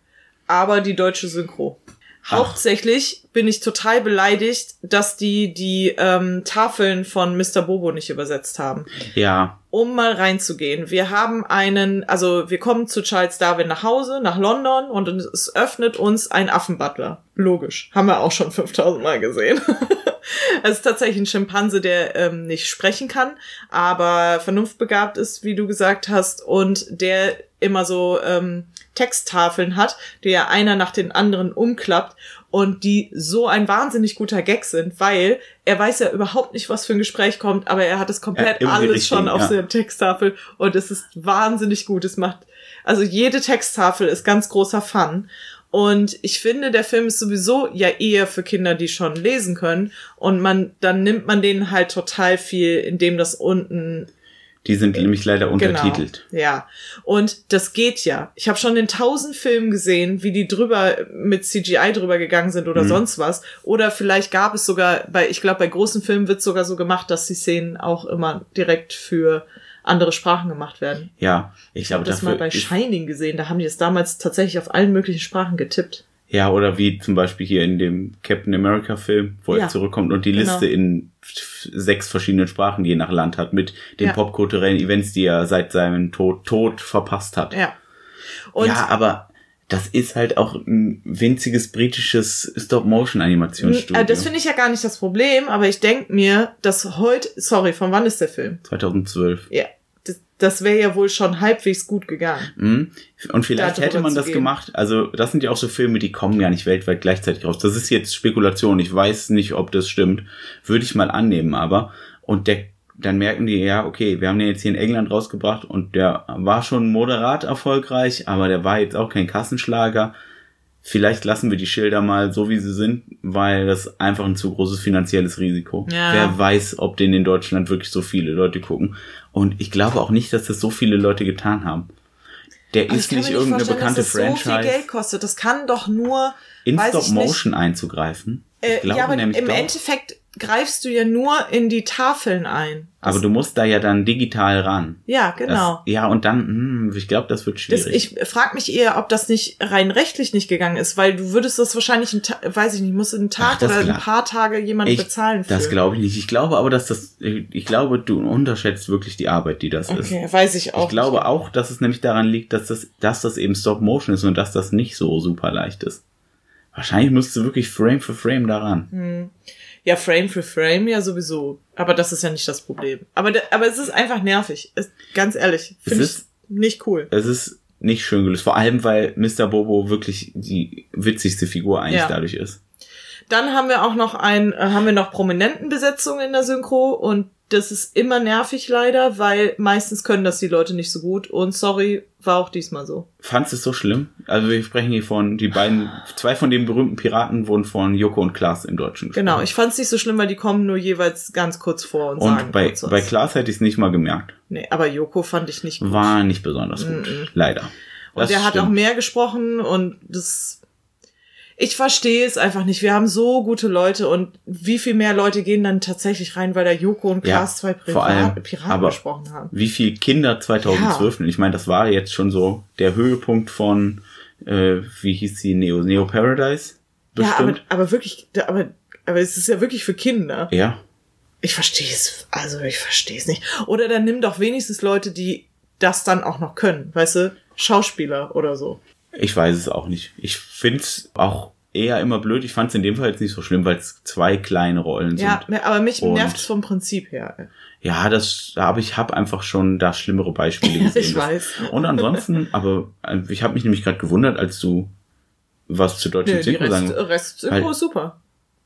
B: aber die deutsche Synchro. Hauptsächlich bin ich total beleidigt, dass die die ähm, Tafeln von Mr. Bobo nicht übersetzt haben.
A: Ja.
B: Um mal reinzugehen. Wir haben einen, also wir kommen zu Charles Darwin nach Hause, nach London und es öffnet uns ein Affenbutler. Logisch. Haben wir auch schon 5000 Mal gesehen. (laughs) Es ist tatsächlich ein Schimpanse, der ähm, nicht sprechen kann, aber vernunftbegabt ist, wie du gesagt hast, und der immer so ähm, Texttafeln hat, die ja einer nach den anderen umklappt und die so ein wahnsinnig guter Gag sind, weil er weiß ja überhaupt nicht, was für ein Gespräch kommt, aber er hat es komplett
A: Ja,
B: alles
A: richtig,
B: schon auf
A: ja.
B: seiner Texttafel und es ist wahnsinnig gut. Es macht, also jede Texttafel ist ganz großer Fun. Und ich finde, der Film ist sowieso ja eher für Kinder, die schon lesen können. Und man, dann nimmt man denen halt total viel, indem das unten
A: Die sind nämlich leider untertitelt.
B: Genau, ja. Und das geht ja. Ich habe schon in tausend Filmen gesehen, wie die drüber mit CGI drüber gegangen sind
A: Mhm.
B: oder sonst was. Oder vielleicht gab es sogar bei, ich glaube, bei großen Filmen wird sogar so gemacht, dass die Szenen auch immer direkt für andere Sprachen gemacht werden.
A: Ja, ich
B: Ich habe das mal bei Shining gesehen. Da haben die es damals tatsächlich auf allen möglichen Sprachen getippt.
A: Ja, oder wie zum Beispiel hier in dem Captain America Film, wo
B: Ja,
A: er zurückkommt und die
B: genau.
A: Liste in sechs verschiedenen Sprachen je nach Land hat mit den
B: Ja.
A: popkulturellen Events, die er seit seinem Tod, Tod verpasst hat.
B: Ja. Und
A: ja, aber das ist halt auch ein winziges britisches Stop-Motion-Animationsstudio.
B: äh, das finde ich ja gar nicht das Problem, aber ich denk mir, dass heute, sorry, von wann ist der Film?
A: 2012.
B: Ja, das, wäre ja wohl schon halbwegs gut gegangen.
A: Mhm. Und vielleicht
B: darüber
A: hätte man das
B: gehen.
A: gemacht. Also, das sind ja auch so Filme, die kommen ja nicht weltweit gleichzeitig raus. Das ist jetzt Spekulation. Ich weiß nicht, ob das stimmt. Würde ich mal annehmen, aber. Und der, dann merken die, ja, okay, wir haben den jetzt hier in England rausgebracht und der war schon moderat erfolgreich, aber der war jetzt auch kein Kassenschlager. Vielleicht lassen wir die Schilder mal so, wie sie sind, weil das einfach ein zu großes finanzielles Risiko.
B: Ja.
A: Wer weiß, ob den in Deutschland wirklich so viele Leute gucken. Und ich glaube auch nicht, dass das so viele Leute getan haben. Der
B: Aber
A: ist nicht irgendeine bekannte
B: dass das so viel
A: Franchise.
B: Geld kostet. Das kann doch nur
A: in
B: weiß ich
A: Stop-Motion einzugreifen. Ich
B: Äh,
A: glaube
B: ja, aber
A: nämlich
B: im
A: doch.
B: Endeffekt greifst du ja nur in die Tafeln ein. Das,
A: aber du musst da ja dann digital ran.
B: ja, genau.
A: Das, ja, und dann, hm, ich glaube, das wird
B: Das,
A: schwierig.
B: ich frage mich eher, ob das nicht rein rechtlich nicht gegangen ist, weil du würdest das wahrscheinlich, Ta weiß ich nicht, musst du einen Tag
A: Ach, das
B: oder ein paar Tage jemand bezahlen für.
A: das glaube ich nicht. Ich glaube aber, dass das, ich glaube, du unterschätzt wirklich die Arbeit, die das ist.
B: Okay, weiß ich auch.
A: Ich glaube
B: nicht.
A: auch, dass es nämlich daran liegt, dass das, dass das eben Stop-Motion ist und dass das nicht so super leicht ist. Wahrscheinlich musst du wirklich Frame für Frame daran.
B: Ja, Frame für Frame ja sowieso. Aber das ist ja nicht das Problem. Aber, aber es ist einfach nervig. Es, ganz ehrlich.
A: Es
B: Finde ich
A: ist-
B: nicht cool.
A: Es ist nicht schön gelöst. Vor allem, weil Mr. Bobo wirklich die witzigste Figur eigentlich
B: Ja.
A: dadurch ist.
B: Dann haben wir auch noch ein, äh, haben wir noch Prominentenbesetzung in der Synchro und das ist immer nervig leider, weil meistens können das die Leute nicht so gut und sorry, war auch diesmal so.
A: Fandst du es so schlimm? Also wir sprechen hier von, die beiden, zwei von den berühmten Piraten wurden von Joko und Klaas im Deutschen gesprochen.
B: Genau, ich fand's nicht so schlimm, weil die kommen nur jeweils ganz kurz vor und, sagen
A: Und bei,
B: kurz was.
A: bei Klaas hätte ich es nicht mal gemerkt.
B: Nee, aber Joko fand ich nicht gut.
A: War nicht besonders gut. Leider.
B: und
A: Das
B: der hat auch mehr gesprochen und das ich verstehe es einfach nicht. Wir haben so gute Leute und wie viel mehr Leute gehen dann tatsächlich rein, weil da Joko und
A: Ja,
B: Klaas zwei
A: vor allem,
B: Privat Piraten gesprochen haben.
A: Wie viel Kinder 2012, und ich meine, das war jetzt schon so der Höhepunkt von, äh, wie hieß sie, Neo, Neo Paradise?
B: Ja, aber,
A: Bestimmt.
B: aber wirklich, aber, aber es ist ja wirklich für Kinder.
A: Ja,
B: Ich verstehe es, also ich verstehe es nicht. Oder dann nimm doch wenigstens Leute, die das dann auch noch können, weißt du, Schauspieler oder so.
A: Ich weiß es auch nicht. Ich find's auch eher immer blöd. Ich fand's in dem Fall jetzt nicht so schlimm, weil es zwei kleine Rollen sind.
B: Ja, aber mich nervt es vom Prinzip her.
A: Ja, das, aber ich habe einfach schon da schlimmere Beispiele (laughs) gesehen.
B: Ich weiß.
A: Und ansonsten, aber äh, ich habe mich nämlich gerade gewundert, als du was zur deutschen
B: die
A: Synchro
B: Rest,
A: sagen.
B: Rest Synchro
A: Weil-
B: ist super.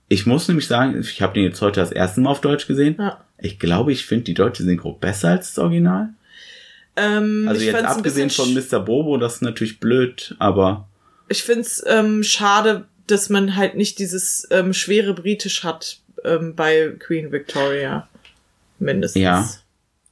A: Ich muss nämlich sagen, ich habe den jetzt heute das erste Mal auf Deutsch gesehen.
B: Ja.
A: Ich glaube, ich finde die deutsche Synchro besser als das Original.
B: Ähm,
A: Also jetzt abgesehen von Mr. Bobo, das ist natürlich blöd, aber
B: Ich find's ähm, schade, dass man halt nicht dieses ähm, schwere Britisch hat ähm, bei Queen Victoria. Mindestens.
A: Ja.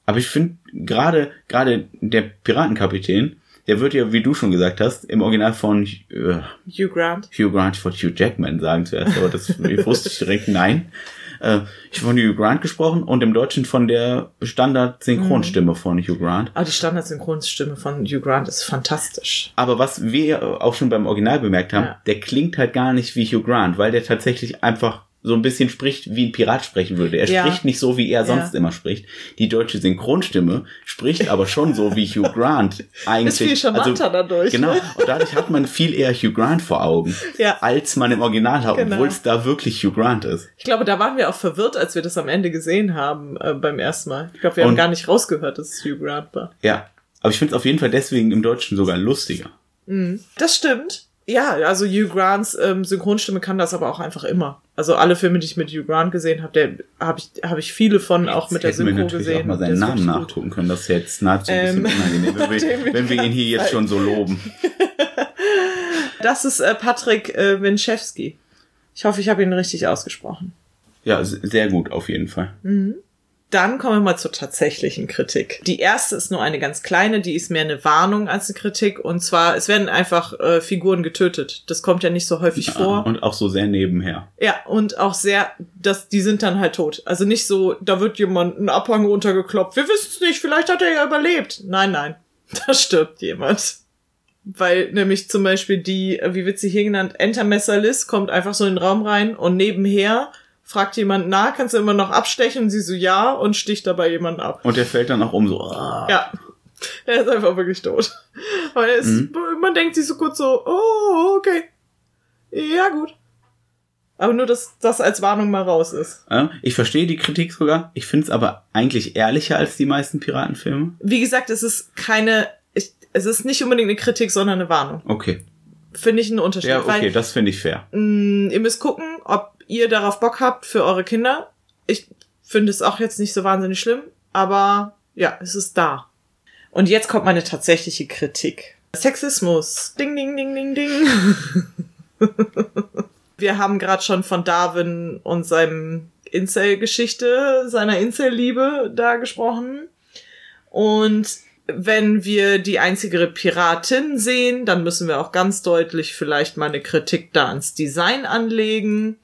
A: aber ich finde gerade gerade der Piratenkapitän der wird ja, wie du schon gesagt hast, im Original von äh,
B: Hugh Grant.
A: Hugh Grant, ich wollte Hugh Jackman sagen zuerst, aber das wusste ich direkt, nein. (laughs) Äh, ich von Hugh Grant gesprochen und im Deutschen von der Standard-Synchronstimme von Hugh Grant.
B: Ah, die Standard-Synchronstimme von Hugh Grant ist fantastisch.
A: Aber was wir auch schon beim Original bemerkt haben,
B: Ja.
A: der klingt halt gar nicht wie Hugh Grant, weil der tatsächlich einfach so ein bisschen spricht, wie ein Pirat sprechen würde. Er
B: Ja.
A: spricht nicht so, wie er sonst
B: Ja.
A: immer spricht. Die deutsche Synchronstimme spricht aber schon so, wie Hugh Grant eigentlich. (laughs)
B: Ist viel charmanter dadurch.
A: Genau. Und dadurch hat man viel eher Hugh Grant vor Augen,
B: Ja.
A: als man im Original hat,
B: Genau.
A: obwohl es da wirklich Hugh Grant ist.
B: Ich glaube, da waren wir auch verwirrt, als wir das am Ende gesehen haben äh, beim ersten Mal. Ich glaube, wir haben
A: Und-
B: gar nicht rausgehört, dass es Hugh Grant war.
A: Ja. Aber ich finde es auf jeden Fall deswegen im Deutschen sogar lustiger.
B: Das stimmt. Ja, also Hugh Grants ähm, Synchronstimme kann das aber auch einfach immer. Also alle Filme, die ich mit Hugh Grant gesehen habe, der habe ich habe ich viele von auch mit der
A: Hätten wir
B: Synchro
A: natürlich
B: gesehen.
A: auch mal seinen Namen nachgucken können. Das ist jetzt nahezu ein bisschen
B: Ähm,
A: unangenehm, wenn (laughs) wir, wenn wir ihn hier jetzt schon so loben. (laughs)
B: Das ist äh, Patrick äh, Winchewski. Ich hoffe, ich habe ihn richtig ausgesprochen.
A: Ja, sehr gut auf jeden Fall.
B: Dann kommen wir mal zur tatsächlichen Kritik. Die erste ist nur eine ganz kleine, die ist mehr eine Warnung als eine Kritik. Und zwar, es werden einfach äh, Figuren getötet. Das kommt ja nicht so häufig vor.
A: Und auch so sehr nebenher.
B: Ja, und auch sehr, das, die sind dann halt tot. Also nicht so, da wird jemand ein Abhang runtergekloppt. Wir wissen es nicht, vielleicht hat er ja überlebt. Nein, nein, (laughs) da stirbt jemand. Weil nämlich zum Beispiel die, äh, wie wird sie hier genannt, Entermesser Liz kommt einfach so in den Raum rein und nebenher fragt jemand, na, kannst du immer noch abstechen? Und sie so, ja, und sticht dabei jemanden ab.
A: Und der fällt dann auch um so. ah.
B: Ja. Er ist einfach wirklich tot. Aber er ist,
A: Mhm.
B: man denkt sich so kurz so, oh, okay. Ja, gut. Aber nur, dass das als Warnung mal raus ist.
A: Ja, Ich verstehe die Kritik sogar. Ich finde es aber eigentlich ehrlicher als die meisten Piratenfilme.
B: Wie gesagt, es ist keine, ich, es ist nicht unbedingt eine Kritik, sondern eine Warnung.
A: Okay.
B: Finde ich einen Unterschied.
A: Ja, okay,
B: Weil
A: das finde ich fair.
B: mh, ihr müsst gucken, ob ihr darauf Bock habt für eure Kinder. Ich finde es auch jetzt nicht so wahnsinnig schlimm, aber ja, es ist da. Und jetzt kommt meine tatsächliche Kritik. Sexismus. Ding, ding, ding, ding, ding. (laughs) Wir haben gerade schon von Darwin und seinem Incel-Geschichte, seiner Incel-Liebe da gesprochen. Und wenn wir die einzige Piratin sehen, dann müssen wir auch ganz deutlich vielleicht mal eine Kritik da ans Design anlegen.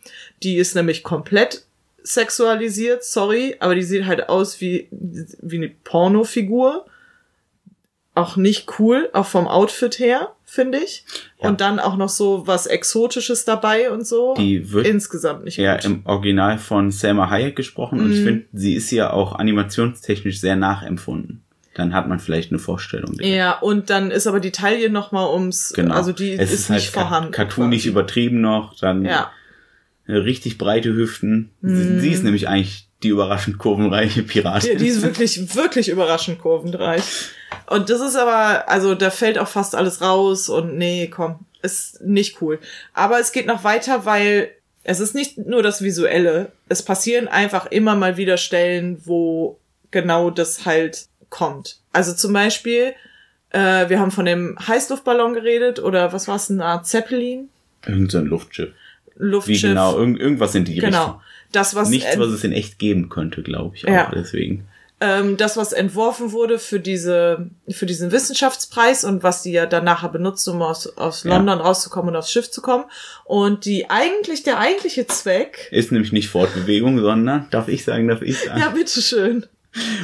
B: Die ist nämlich komplett sexualisiert, sorry, aber die sieht halt aus wie, wie eine Pornofigur. Auch nicht cool, auch vom Outfit her, finde ich.
A: Ja.
B: Und dann auch noch so was Exotisches dabei und so.
A: Die wird
B: Insgesamt nicht
A: ja
B: gut.
A: im Original von Selma Hayek gesprochen und ich
B: Mhm.
A: finde, sie ist ja auch animationstechnisch sehr nachempfunden. Dann hat man vielleicht eine Vorstellung.
B: Ja, und dann ist aber die Taille noch mal ums,
A: Genau.
B: also die
A: es
B: ist,
A: ist, halt
B: nicht vorhanden.
A: cartoonig
B: quasi.
A: übertrieben noch, dann
B: Ja,
A: richtig breite Hüften.
B: Mhm.
A: Sie, sie ist nämlich eigentlich die überraschend kurvenreiche Piratin.
B: die, die ist wirklich, (laughs) wirklich überraschend kurvenreich. Und das ist aber, also da fällt auch fast alles raus und nee, komm, ist nicht cool. Aber es geht noch weiter, weil es ist nicht nur das Visuelle. Es passieren einfach immer mal wieder Stellen, wo genau das halt kommt. Also zum Beispiel, äh, wir haben von dem Heißluftballon geredet oder was war es, eine Art Zeppelin?
A: Irgend so ein Luftschiff. Wie
B: Luftschiff.
A: genau, irgend, irgendwas in die
B: Genau.
A: Richtung.
B: Das, was
A: Nichts, was es in echt geben könnte, glaube ich. Auch
B: Ja.
A: deswegen.
B: ähm, das, was entworfen wurde für diese, für diesen Wissenschaftspreis und was die ja dann nachher benutzt, um aus, aus
A: Ja.
B: London rauszukommen und aufs Schiff zu kommen. Und die eigentlich, der eigentliche Zweck,
A: Ist nämlich nicht Fortbewegung, sondern, darf ich sagen, darf ich sagen.
B: ja, bitteschön.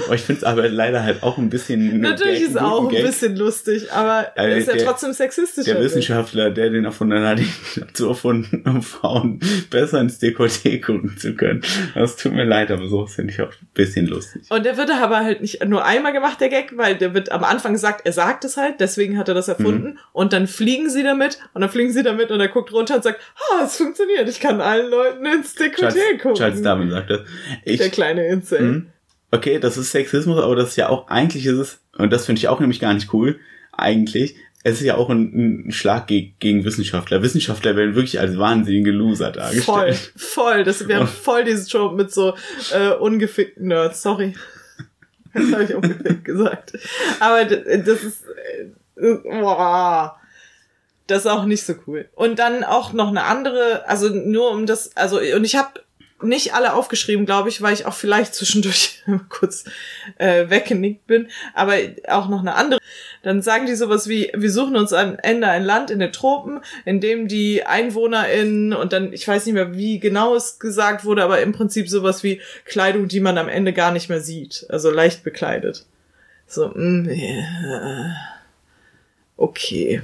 A: Aber ich finde es aber leider halt auch ein bisschen. (laughs)
B: Natürlich ist
A: einen
B: auch ein
A: Gag.
B: bisschen lustig, aber
A: Also
B: ist ja
A: der-
B: trotzdem sexistisch.
A: Der
B: also.
A: Wissenschaftler, der den erfunden (laughs) hat, den dazu erfunden, um Frauen besser ins Dekolleté gucken zu können. Das tut mir leid, aber so finde ich auch ein bisschen lustig.
B: Und der wird aber halt nicht nur einmal gemacht, der Gag, weil der wird am Anfang gesagt, er sagt es halt, deswegen hat er das erfunden.
A: Mhm.
B: Und dann fliegen sie damit und dann fliegen sie damit und er guckt runter und sagt, ah, es funktioniert, ich kann allen Leuten ins
A: Charles,
B: Dekolleté gucken.
A: Charles Darwin sagt das. Ich,
B: der kleine Insel.
A: Mhm. Okay, das ist Sexismus, aber das ist ja auch, eigentlich ist es, und das finde ich auch nämlich gar nicht cool, eigentlich, es ist ja auch ein, ein Schlag ge gegen Wissenschaftler. Wissenschaftler werden wirklich als wahnsinnige Loser dargestellt.
B: Voll, voll. Das wäre voll dieses Show mit so äh, ungefickten Nerds. Sorry. (laughs) Das habe ich ungefickt gesagt. Aber das ist. Äh, boah. Das ist auch nicht so cool. Und dann auch noch eine andere, also nur um das, also und ich habe nicht alle aufgeschrieben, glaube ich, weil ich auch vielleicht zwischendurch (laughs) kurz äh, weggenickt bin, aber auch noch eine andere. Dann sagen die sowas wie, wir suchen uns am Ende ein Land in den Tropen, in dem die EinwohnerInnen und dann, ich weiß nicht mehr, wie genau es gesagt wurde, aber im Prinzip sowas wie Kleidung, die man am Ende gar nicht mehr sieht, also leicht bekleidet. So, mh, yeah. okay.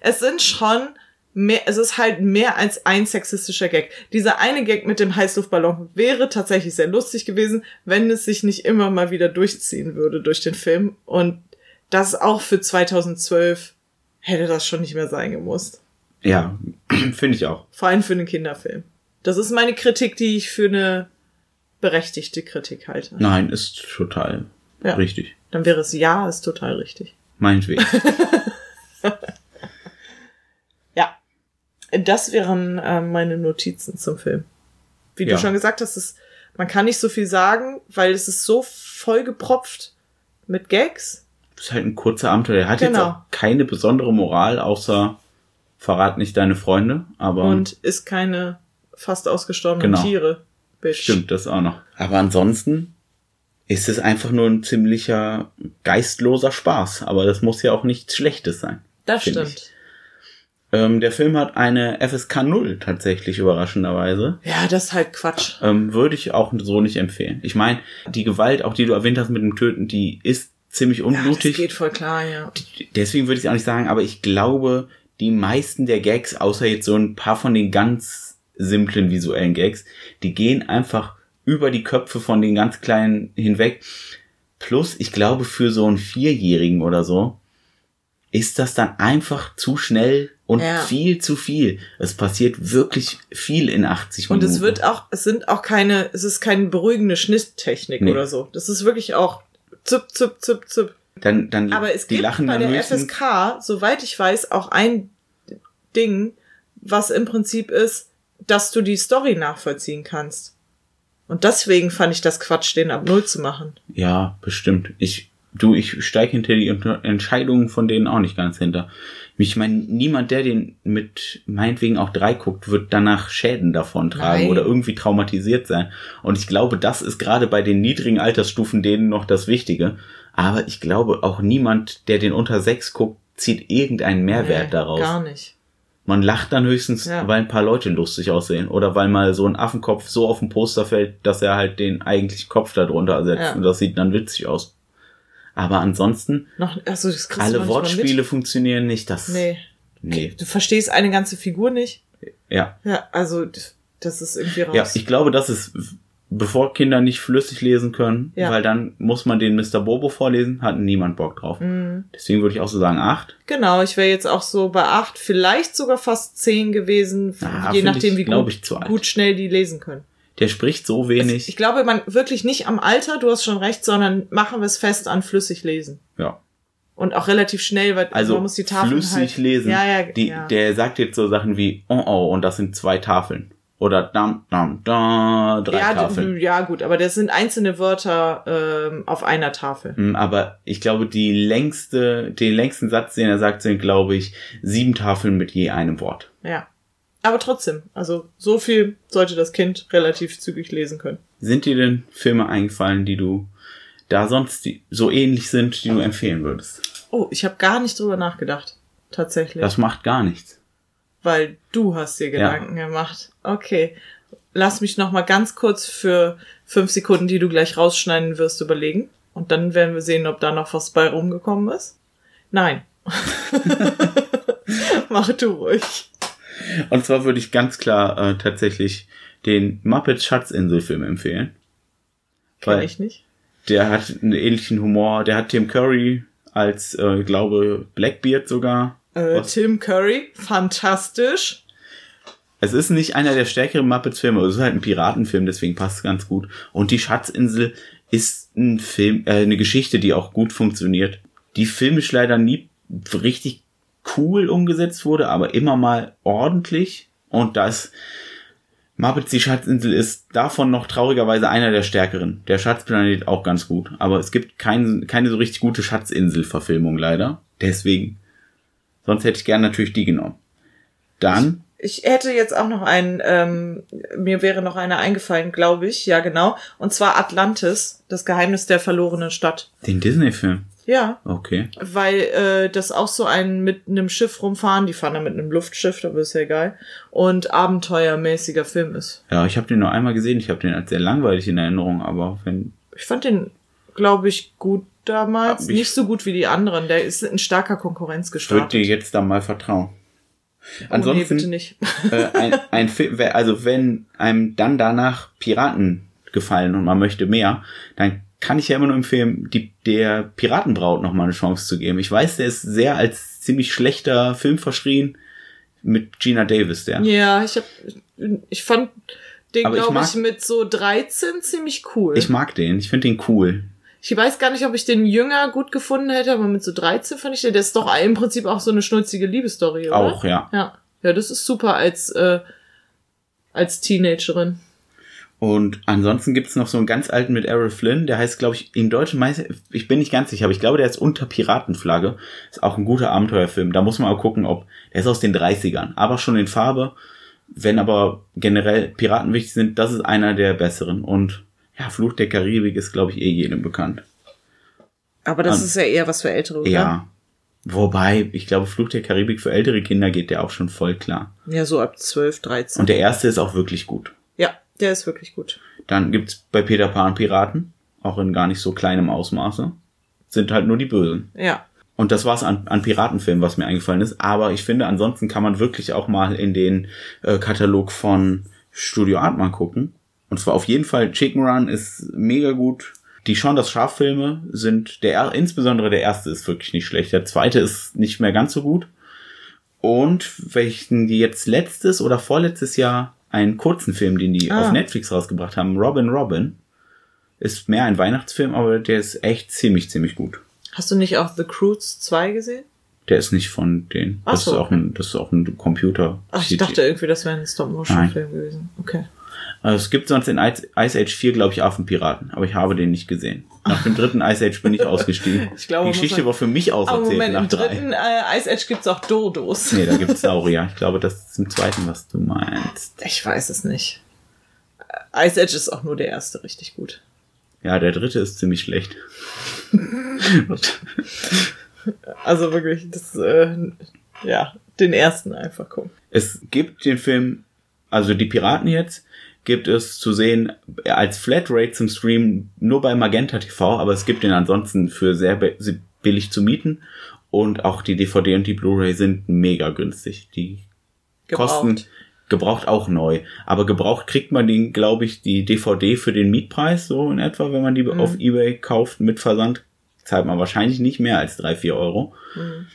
B: Es sind schon mehr, es ist halt mehr als ein sexistischer Gag. Dieser eine Gag mit dem Heißluftballon wäre tatsächlich sehr lustig gewesen, wenn es sich nicht immer mal wieder durchziehen würde durch den Film. Und das auch für 2012 hätte das schon nicht mehr sein gemusst.
A: Ja, (clears throat) finde ich auch.
B: Vor allem für einen Kinderfilm. Das ist meine Kritik, die ich für eine berechtigte Kritik halte.
A: Nein, ist total
B: Ja.
A: richtig.
B: Dann wäre es ja, ist total richtig.
A: Meinetwegen. (laughs)
B: Das wären äh, meine Notizen zum Film. Wie
A: Ja.
B: du schon gesagt hast, es, man kann nicht so viel sagen, weil es ist so vollgepropft mit Gags.
A: Das ist halt ein kurzer Abenteuer. Er hat jetzt
B: Genau.
A: auch keine besondere Moral, außer verrat nicht deine Freunde, aber
B: und ist keine fast ausgestorbenen
A: Genau.
B: Tiere. Bitch.
A: stimmt das auch noch. Aber ansonsten ist es einfach nur ein ziemlicher geistloser Spaß. Aber das muss ja auch nichts Schlechtes sein.
B: Das stimmt.
A: Ähm, der Film hat eine FSK 0 tatsächlich überraschenderweise.
B: Ja, das ist halt Quatsch.
A: Ähm, würde ich auch so nicht empfehlen. Ich meine, die Gewalt, auch die du erwähnt hast mit dem Töten, die ist ziemlich
B: Ja, das
A: unblutig.
B: geht voll klar, ja.
A: Deswegen würde ich es auch nicht sagen, aber ich glaube, die meisten der Gags, außer jetzt so ein paar von den ganz simplen visuellen Gags, die gehen einfach über die Köpfe von den ganz Kleinen hinweg. Plus, ich glaube, für so einen Vierjährigen oder so ist das dann einfach zu schnell und
B: Ja.
A: viel zu viel. Es passiert wirklich viel in 80
B: Und
A: Minuten.
B: es wird auch, es sind auch keine, es ist keine beruhigende Schnitttechnik
A: Nee.
B: oder so. Das ist wirklich auch zup, zup, zup, zup.
A: dann, dann
B: Aber es
A: die
B: gibt
A: lachen
B: bei der. FSK, soweit ich weiß, auch ein Ding, was im Prinzip ist, dass du die Story nachvollziehen kannst. Und deswegen fand ich das Quatsch, den ab Null zu machen.
A: Ja, bestimmt. Ich, du, ich steige hinter die Entscheidungen von denen auch nicht ganz hinter. Ich meine, niemand, der den mit meinetwegen auch drei guckt, wird danach Schäden davon tragen
B: Nein.
A: oder irgendwie traumatisiert sein. Und ich glaube, das ist gerade bei den niedrigen Altersstufen denen noch das Wichtige. Aber ich glaube, auch niemand, der den unter sechs guckt, zieht irgendeinen Mehrwert
B: Nee,
A: daraus.
B: Gar nicht.
A: Man lacht dann höchstens,
B: Ja.
A: weil ein paar Leute lustig aussehen oder weil mal so ein Affenkopf so auf dem Poster fällt, dass er halt den eigentlichen Kopf darunter ersetzt
B: Ja.
A: und das sieht dann witzig aus. Aber ansonsten,
B: Noch, also das kriegst du
A: alle Wortspiele funktionieren nicht, das,
B: Mit. Nee.
A: nee,
B: Du verstehst eine ganze Figur nicht.
A: ja.
B: Ja, also das ist irgendwie raus.
A: Ja, ich glaube, das ist, bevor Kinder nicht flüssig lesen können,
B: Ja.
A: weil dann muss man den Mr. Bobo vorlesen, hat niemand Bock drauf.
B: Mhm.
A: Deswegen würde ich auch so sagen, acht.
B: Genau, ich wäre jetzt auch so bei acht, vielleicht sogar fast zehn gewesen,
A: Ah,
B: je
A: find
B: nachdem,
A: ich,
B: wie
A: glaub
B: gut,
A: ich, zu alt.
B: gut schnell die lesen können.
A: Der spricht so wenig.
B: Ich glaube, man wirklich nicht am Alter, du hast schon recht, sondern machen wir es fest an flüssig lesen.
A: ja.
B: Und auch relativ schnell, weil
A: Also
B: man muss die Tafeln
A: flüssig
B: halt,
A: lesen.
B: Ja, ja,
A: Die,
B: ja.
A: Der sagt jetzt so Sachen wie oh oh und das sind zwei Tafeln. Oder dam dam da drei
B: ja,
A: Tafeln.
B: ja, gut, aber das sind einzelne Wörter ähm, auf einer Tafel.
A: Mm, Aber ich glaube, die längste, den längsten Satz, den er sagt, sind, glaube ich, sieben Tafeln mit je einem Wort.
B: Ja. Aber trotzdem, also so viel sollte das Kind relativ zügig lesen können.
A: Sind dir denn Filme eingefallen, die du da sonst die, so ähnlich sind, die du empfehlen würdest?
B: Oh, ich habe gar nicht drüber nachgedacht. Tatsächlich.
A: Das macht gar nichts.
B: weil du hast dir Gedanken gemacht. Okay. Lass mich noch mal ganz kurz für fünf Sekunden, die du gleich rausschneiden wirst, überlegen. Und dann werden wir sehen, ob da noch was bei rumgekommen ist. Nein. (laughs) (laughs) Mach du ruhig.
A: Und zwar würde ich ganz klar äh, tatsächlich den Muppets Schatzinsel-Film empfehlen.
B: Kenn
A: Weil-
B: ich nicht.
A: Der hat einen ähnlichen Humor. Der hat Tim Curry als, äh, ich glaube, Blackbeard sogar.
B: Äh? Tim Curry, fantastisch.
A: Es ist nicht einer der stärkeren Muppets-Filme, es ist halt ein Piratenfilm, deswegen passt es ganz gut. Und die Schatzinsel ist ein Film, äh, eine Geschichte, die auch gut funktioniert. Die filmisch leider nie richtig cool umgesetzt wurde, aber immer mal ordentlich. Und das Muppets die Schatzinsel ist davon noch traurigerweise einer der stärkeren. Der Schatzplanet auch ganz gut. Aber es gibt kein, keine so richtig gute Schatzinsel-Verfilmung leider. Deswegen. Sonst hätte ich gern natürlich die genommen. Dann
B: Ich hätte jetzt auch noch einen, ähm, mir wäre noch einer eingefallen, glaube ich, ja genau. Und zwar Atlantis, das Geheimnis der verlorenen Stadt.
A: Den Disney-Film.
B: Ja,
A: Okay.
B: weil äh, das auch so ein mit einem Schiff rumfahren, die fahren da mit einem Luftschiff, aber ist ja egal, und abenteuermäßiger Film ist.
A: Ja, ich habe den nur einmal gesehen. Ich habe den als sehr langweilig in Erinnerung, aber wenn.
B: Ich fand den, glaube ich, gut damals. Nicht so gut wie die anderen. Der ist in starker Konkurrenz
A: Ich würde
B: gestartet.
A: dir jetzt da mal vertrauen.
B: oh, nee,
A: Ansonsten,
B: bitte nicht.
A: äh, ein, ein Film, also wenn einem dann danach Piraten gefallen und man möchte mehr, dann kann ich ja immer nur empfehlen, die, der Piratenbraut noch mal eine Chance zu geben. Ich weiß, der ist sehr als ziemlich schlechter Film verschrien mit Gina Davis, der.
B: Ja, ich hab, ich fand den, glaube ich, mit so 13 ziemlich cool.
A: Ich mag den, ich finde den cool.
B: Ich weiß gar nicht, ob ich den jünger gut gefunden hätte, aber mit so 13 fand ich den, der ist doch im Prinzip auch so eine schnulzige Liebesstory, oder?
A: Auch, ja.
B: Ja. Ja, das ist super als, äh, als Teenagerin.
A: Und ansonsten gibt's noch so einen ganz alten mit Errol Flynn, der heißt, glaube ich, im Deutschen meist, ich bin nicht ganz sicher, aber ich glaube, der ist unter Piratenflagge. Ist auch ein guter Abenteuerfilm. Da muss man auch gucken, ob, der ist aus den 30ern, aber schon in Farbe. Wenn aber generell Piraten wichtig sind, das ist einer der besseren. Und ja, Fluch der Karibik ist, glaube ich, eh jedem bekannt.
B: Aber das
A: An-
B: ist ja eher was für Ältere, oder?
A: Ja. Wobei, ich glaube, Fluch der Karibik für ältere Kinder geht der auch schon voll klar.
B: Ja, so ab 12, 13.
A: Und der erste ist auch wirklich gut.
B: Der ist wirklich gut.
A: Dann gibt's bei Peter Pan Piraten, auch in gar nicht so kleinem Ausmaße. Sind halt nur die Bösen.
B: Ja.
A: Und das war's an, an Piratenfilmen, was mir eingefallen ist. Aber ich finde, ansonsten kann man wirklich auch mal in den äh, Katalog von Studio Artman gucken. Und zwar auf jeden Fall Chicken Run ist mega gut. Die Schon das Schaf-Filme sind der, er- insbesondere der erste ist wirklich nicht schlecht. Der zweite ist nicht mehr ganz so gut. Und welchen die jetzt letztes oder vorletztes Jahr einen kurzen Film, den die
B: Ah.
A: auf Netflix rausgebracht haben, Robin Robin, ist mehr ein Weihnachtsfilm, aber der ist echt ziemlich, ziemlich gut.
B: Hast du nicht auch The Cruise 2 gesehen?
A: Der ist nicht von denen.
B: Ach
A: Das
B: so,
A: ist auch ein, das ist auch ein Computer.
B: Ach, ich dachte irgendwie, das wäre ein Stop-Motion-Film gewesen. Okay.
A: Also es gibt sonst in Ice Age 4, glaube ich, Affenpiraten, aber ich habe den nicht gesehen. Nach dem dritten (laughs) Ice Age bin ich ausgestiegen.
B: Ich glaube,
A: Die Geschichte
B: man-
A: war für mich
B: Aber
A: auserzählt
B: Moment,
A: nach
B: im dritten äh, Ice Age gibt's auch Dodos.
A: Nee, da gibt's (laughs) Saurier. Ich glaube, das ist im zweiten, was du meinst.
B: Ich weiß es nicht. Äh, Ice Age ist auch nur der erste richtig gut.
A: Ja, der dritte ist ziemlich schlecht. (laughs)
B: Also wirklich, das, äh, ja, den ersten einfach gucken.
A: Es gibt den Film, also die Piraten jetzt, gibt es zu sehen als Flatrate zum Stream nur bei Magenta TV, aber es gibt den ansonsten für sehr bi- billig zu mieten. Und auch die DVD und die Blu-ray sind mega günstig. Die kosten
B: Gebraucht.
A: gebraucht auch neu. Aber gebraucht kriegt man den, glaube ich, die DVD für den Mietpreis, so in etwa, wenn man die
B: Mhm.
A: auf Ebay kauft mit Versand, zahlt man wahrscheinlich nicht mehr als drei vier Euro.
B: Mhm.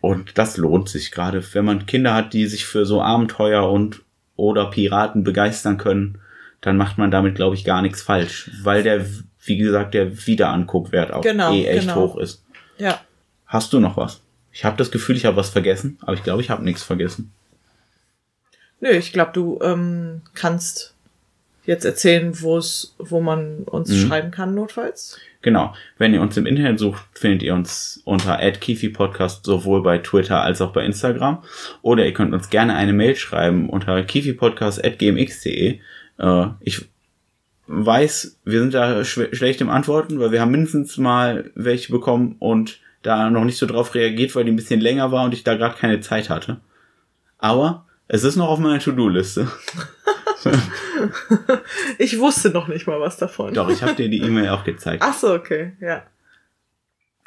A: Und das lohnt sich, gerade wenn man Kinder hat, die sich für so Abenteuer und oder Piraten begeistern können, dann macht man damit, glaube ich, gar nichts falsch. Weil der, wie gesagt, der Wiederanguckwert auch
B: Genau,
A: eh echt
B: genau.
A: hoch ist.
B: Ja.
A: Hast du noch was? Ich habe das Gefühl, ich habe was vergessen, aber ich glaube, ich habe nichts vergessen.
B: Nö, ich glaube, du ähm, kannst jetzt erzählen, wo es, wo man uns
A: Mhm.
B: schreiben kann, notfalls.
A: Genau. Wenn ihr uns im Internet sucht, findet ihr uns unter @kifi_podcast sowohl bei Twitter als auch bei Instagram. Oder ihr könnt uns gerne eine Mail schreiben unter kifipodcast@gmx.de. Äh, ich weiß, wir sind da schlecht im Antworten, weil wir haben mindestens mal welche bekommen und da noch nicht so drauf reagiert, weil die ein bisschen länger war und ich da gerade keine Zeit hatte. Aber es ist noch auf meiner To-Do-Liste. (laughs)
B: Ich wusste noch nicht mal was davon.
A: Doch, ich habe dir die E-Mail auch gezeigt.
B: Ach so, okay, ja.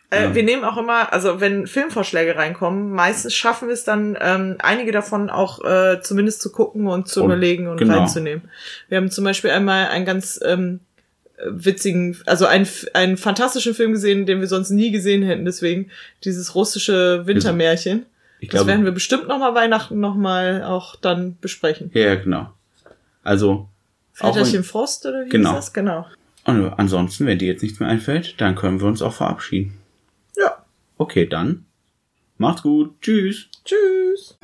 B: Äh,
A: Ja.
B: Wir nehmen auch immer, also wenn Filmvorschläge reinkommen, meistens schaffen wir es dann, ähm, einige davon auch äh, zumindest zu gucken und zu
A: Und-
B: überlegen und
A: genau.
B: reinzunehmen. Wir haben zum Beispiel einmal einen ganz ähm, witzigen, also einen, einen fantastischen Film gesehen, den wir sonst nie gesehen hätten, deswegen dieses russische Wintermärchen.
A: Ich
B: Das werden wir bestimmt noch mal Weihnachten noch mal auch dann besprechen.
A: Ja, genau. Also,
B: Väterchen Frost oder wie
A: Genau.
B: ist das? Genau.
A: und ansonsten, wenn dir jetzt nichts mehr einfällt, dann können wir uns auch verabschieden.
B: Ja.
A: Okay, dann. Macht's gut. Tschüss.
B: Tschüss.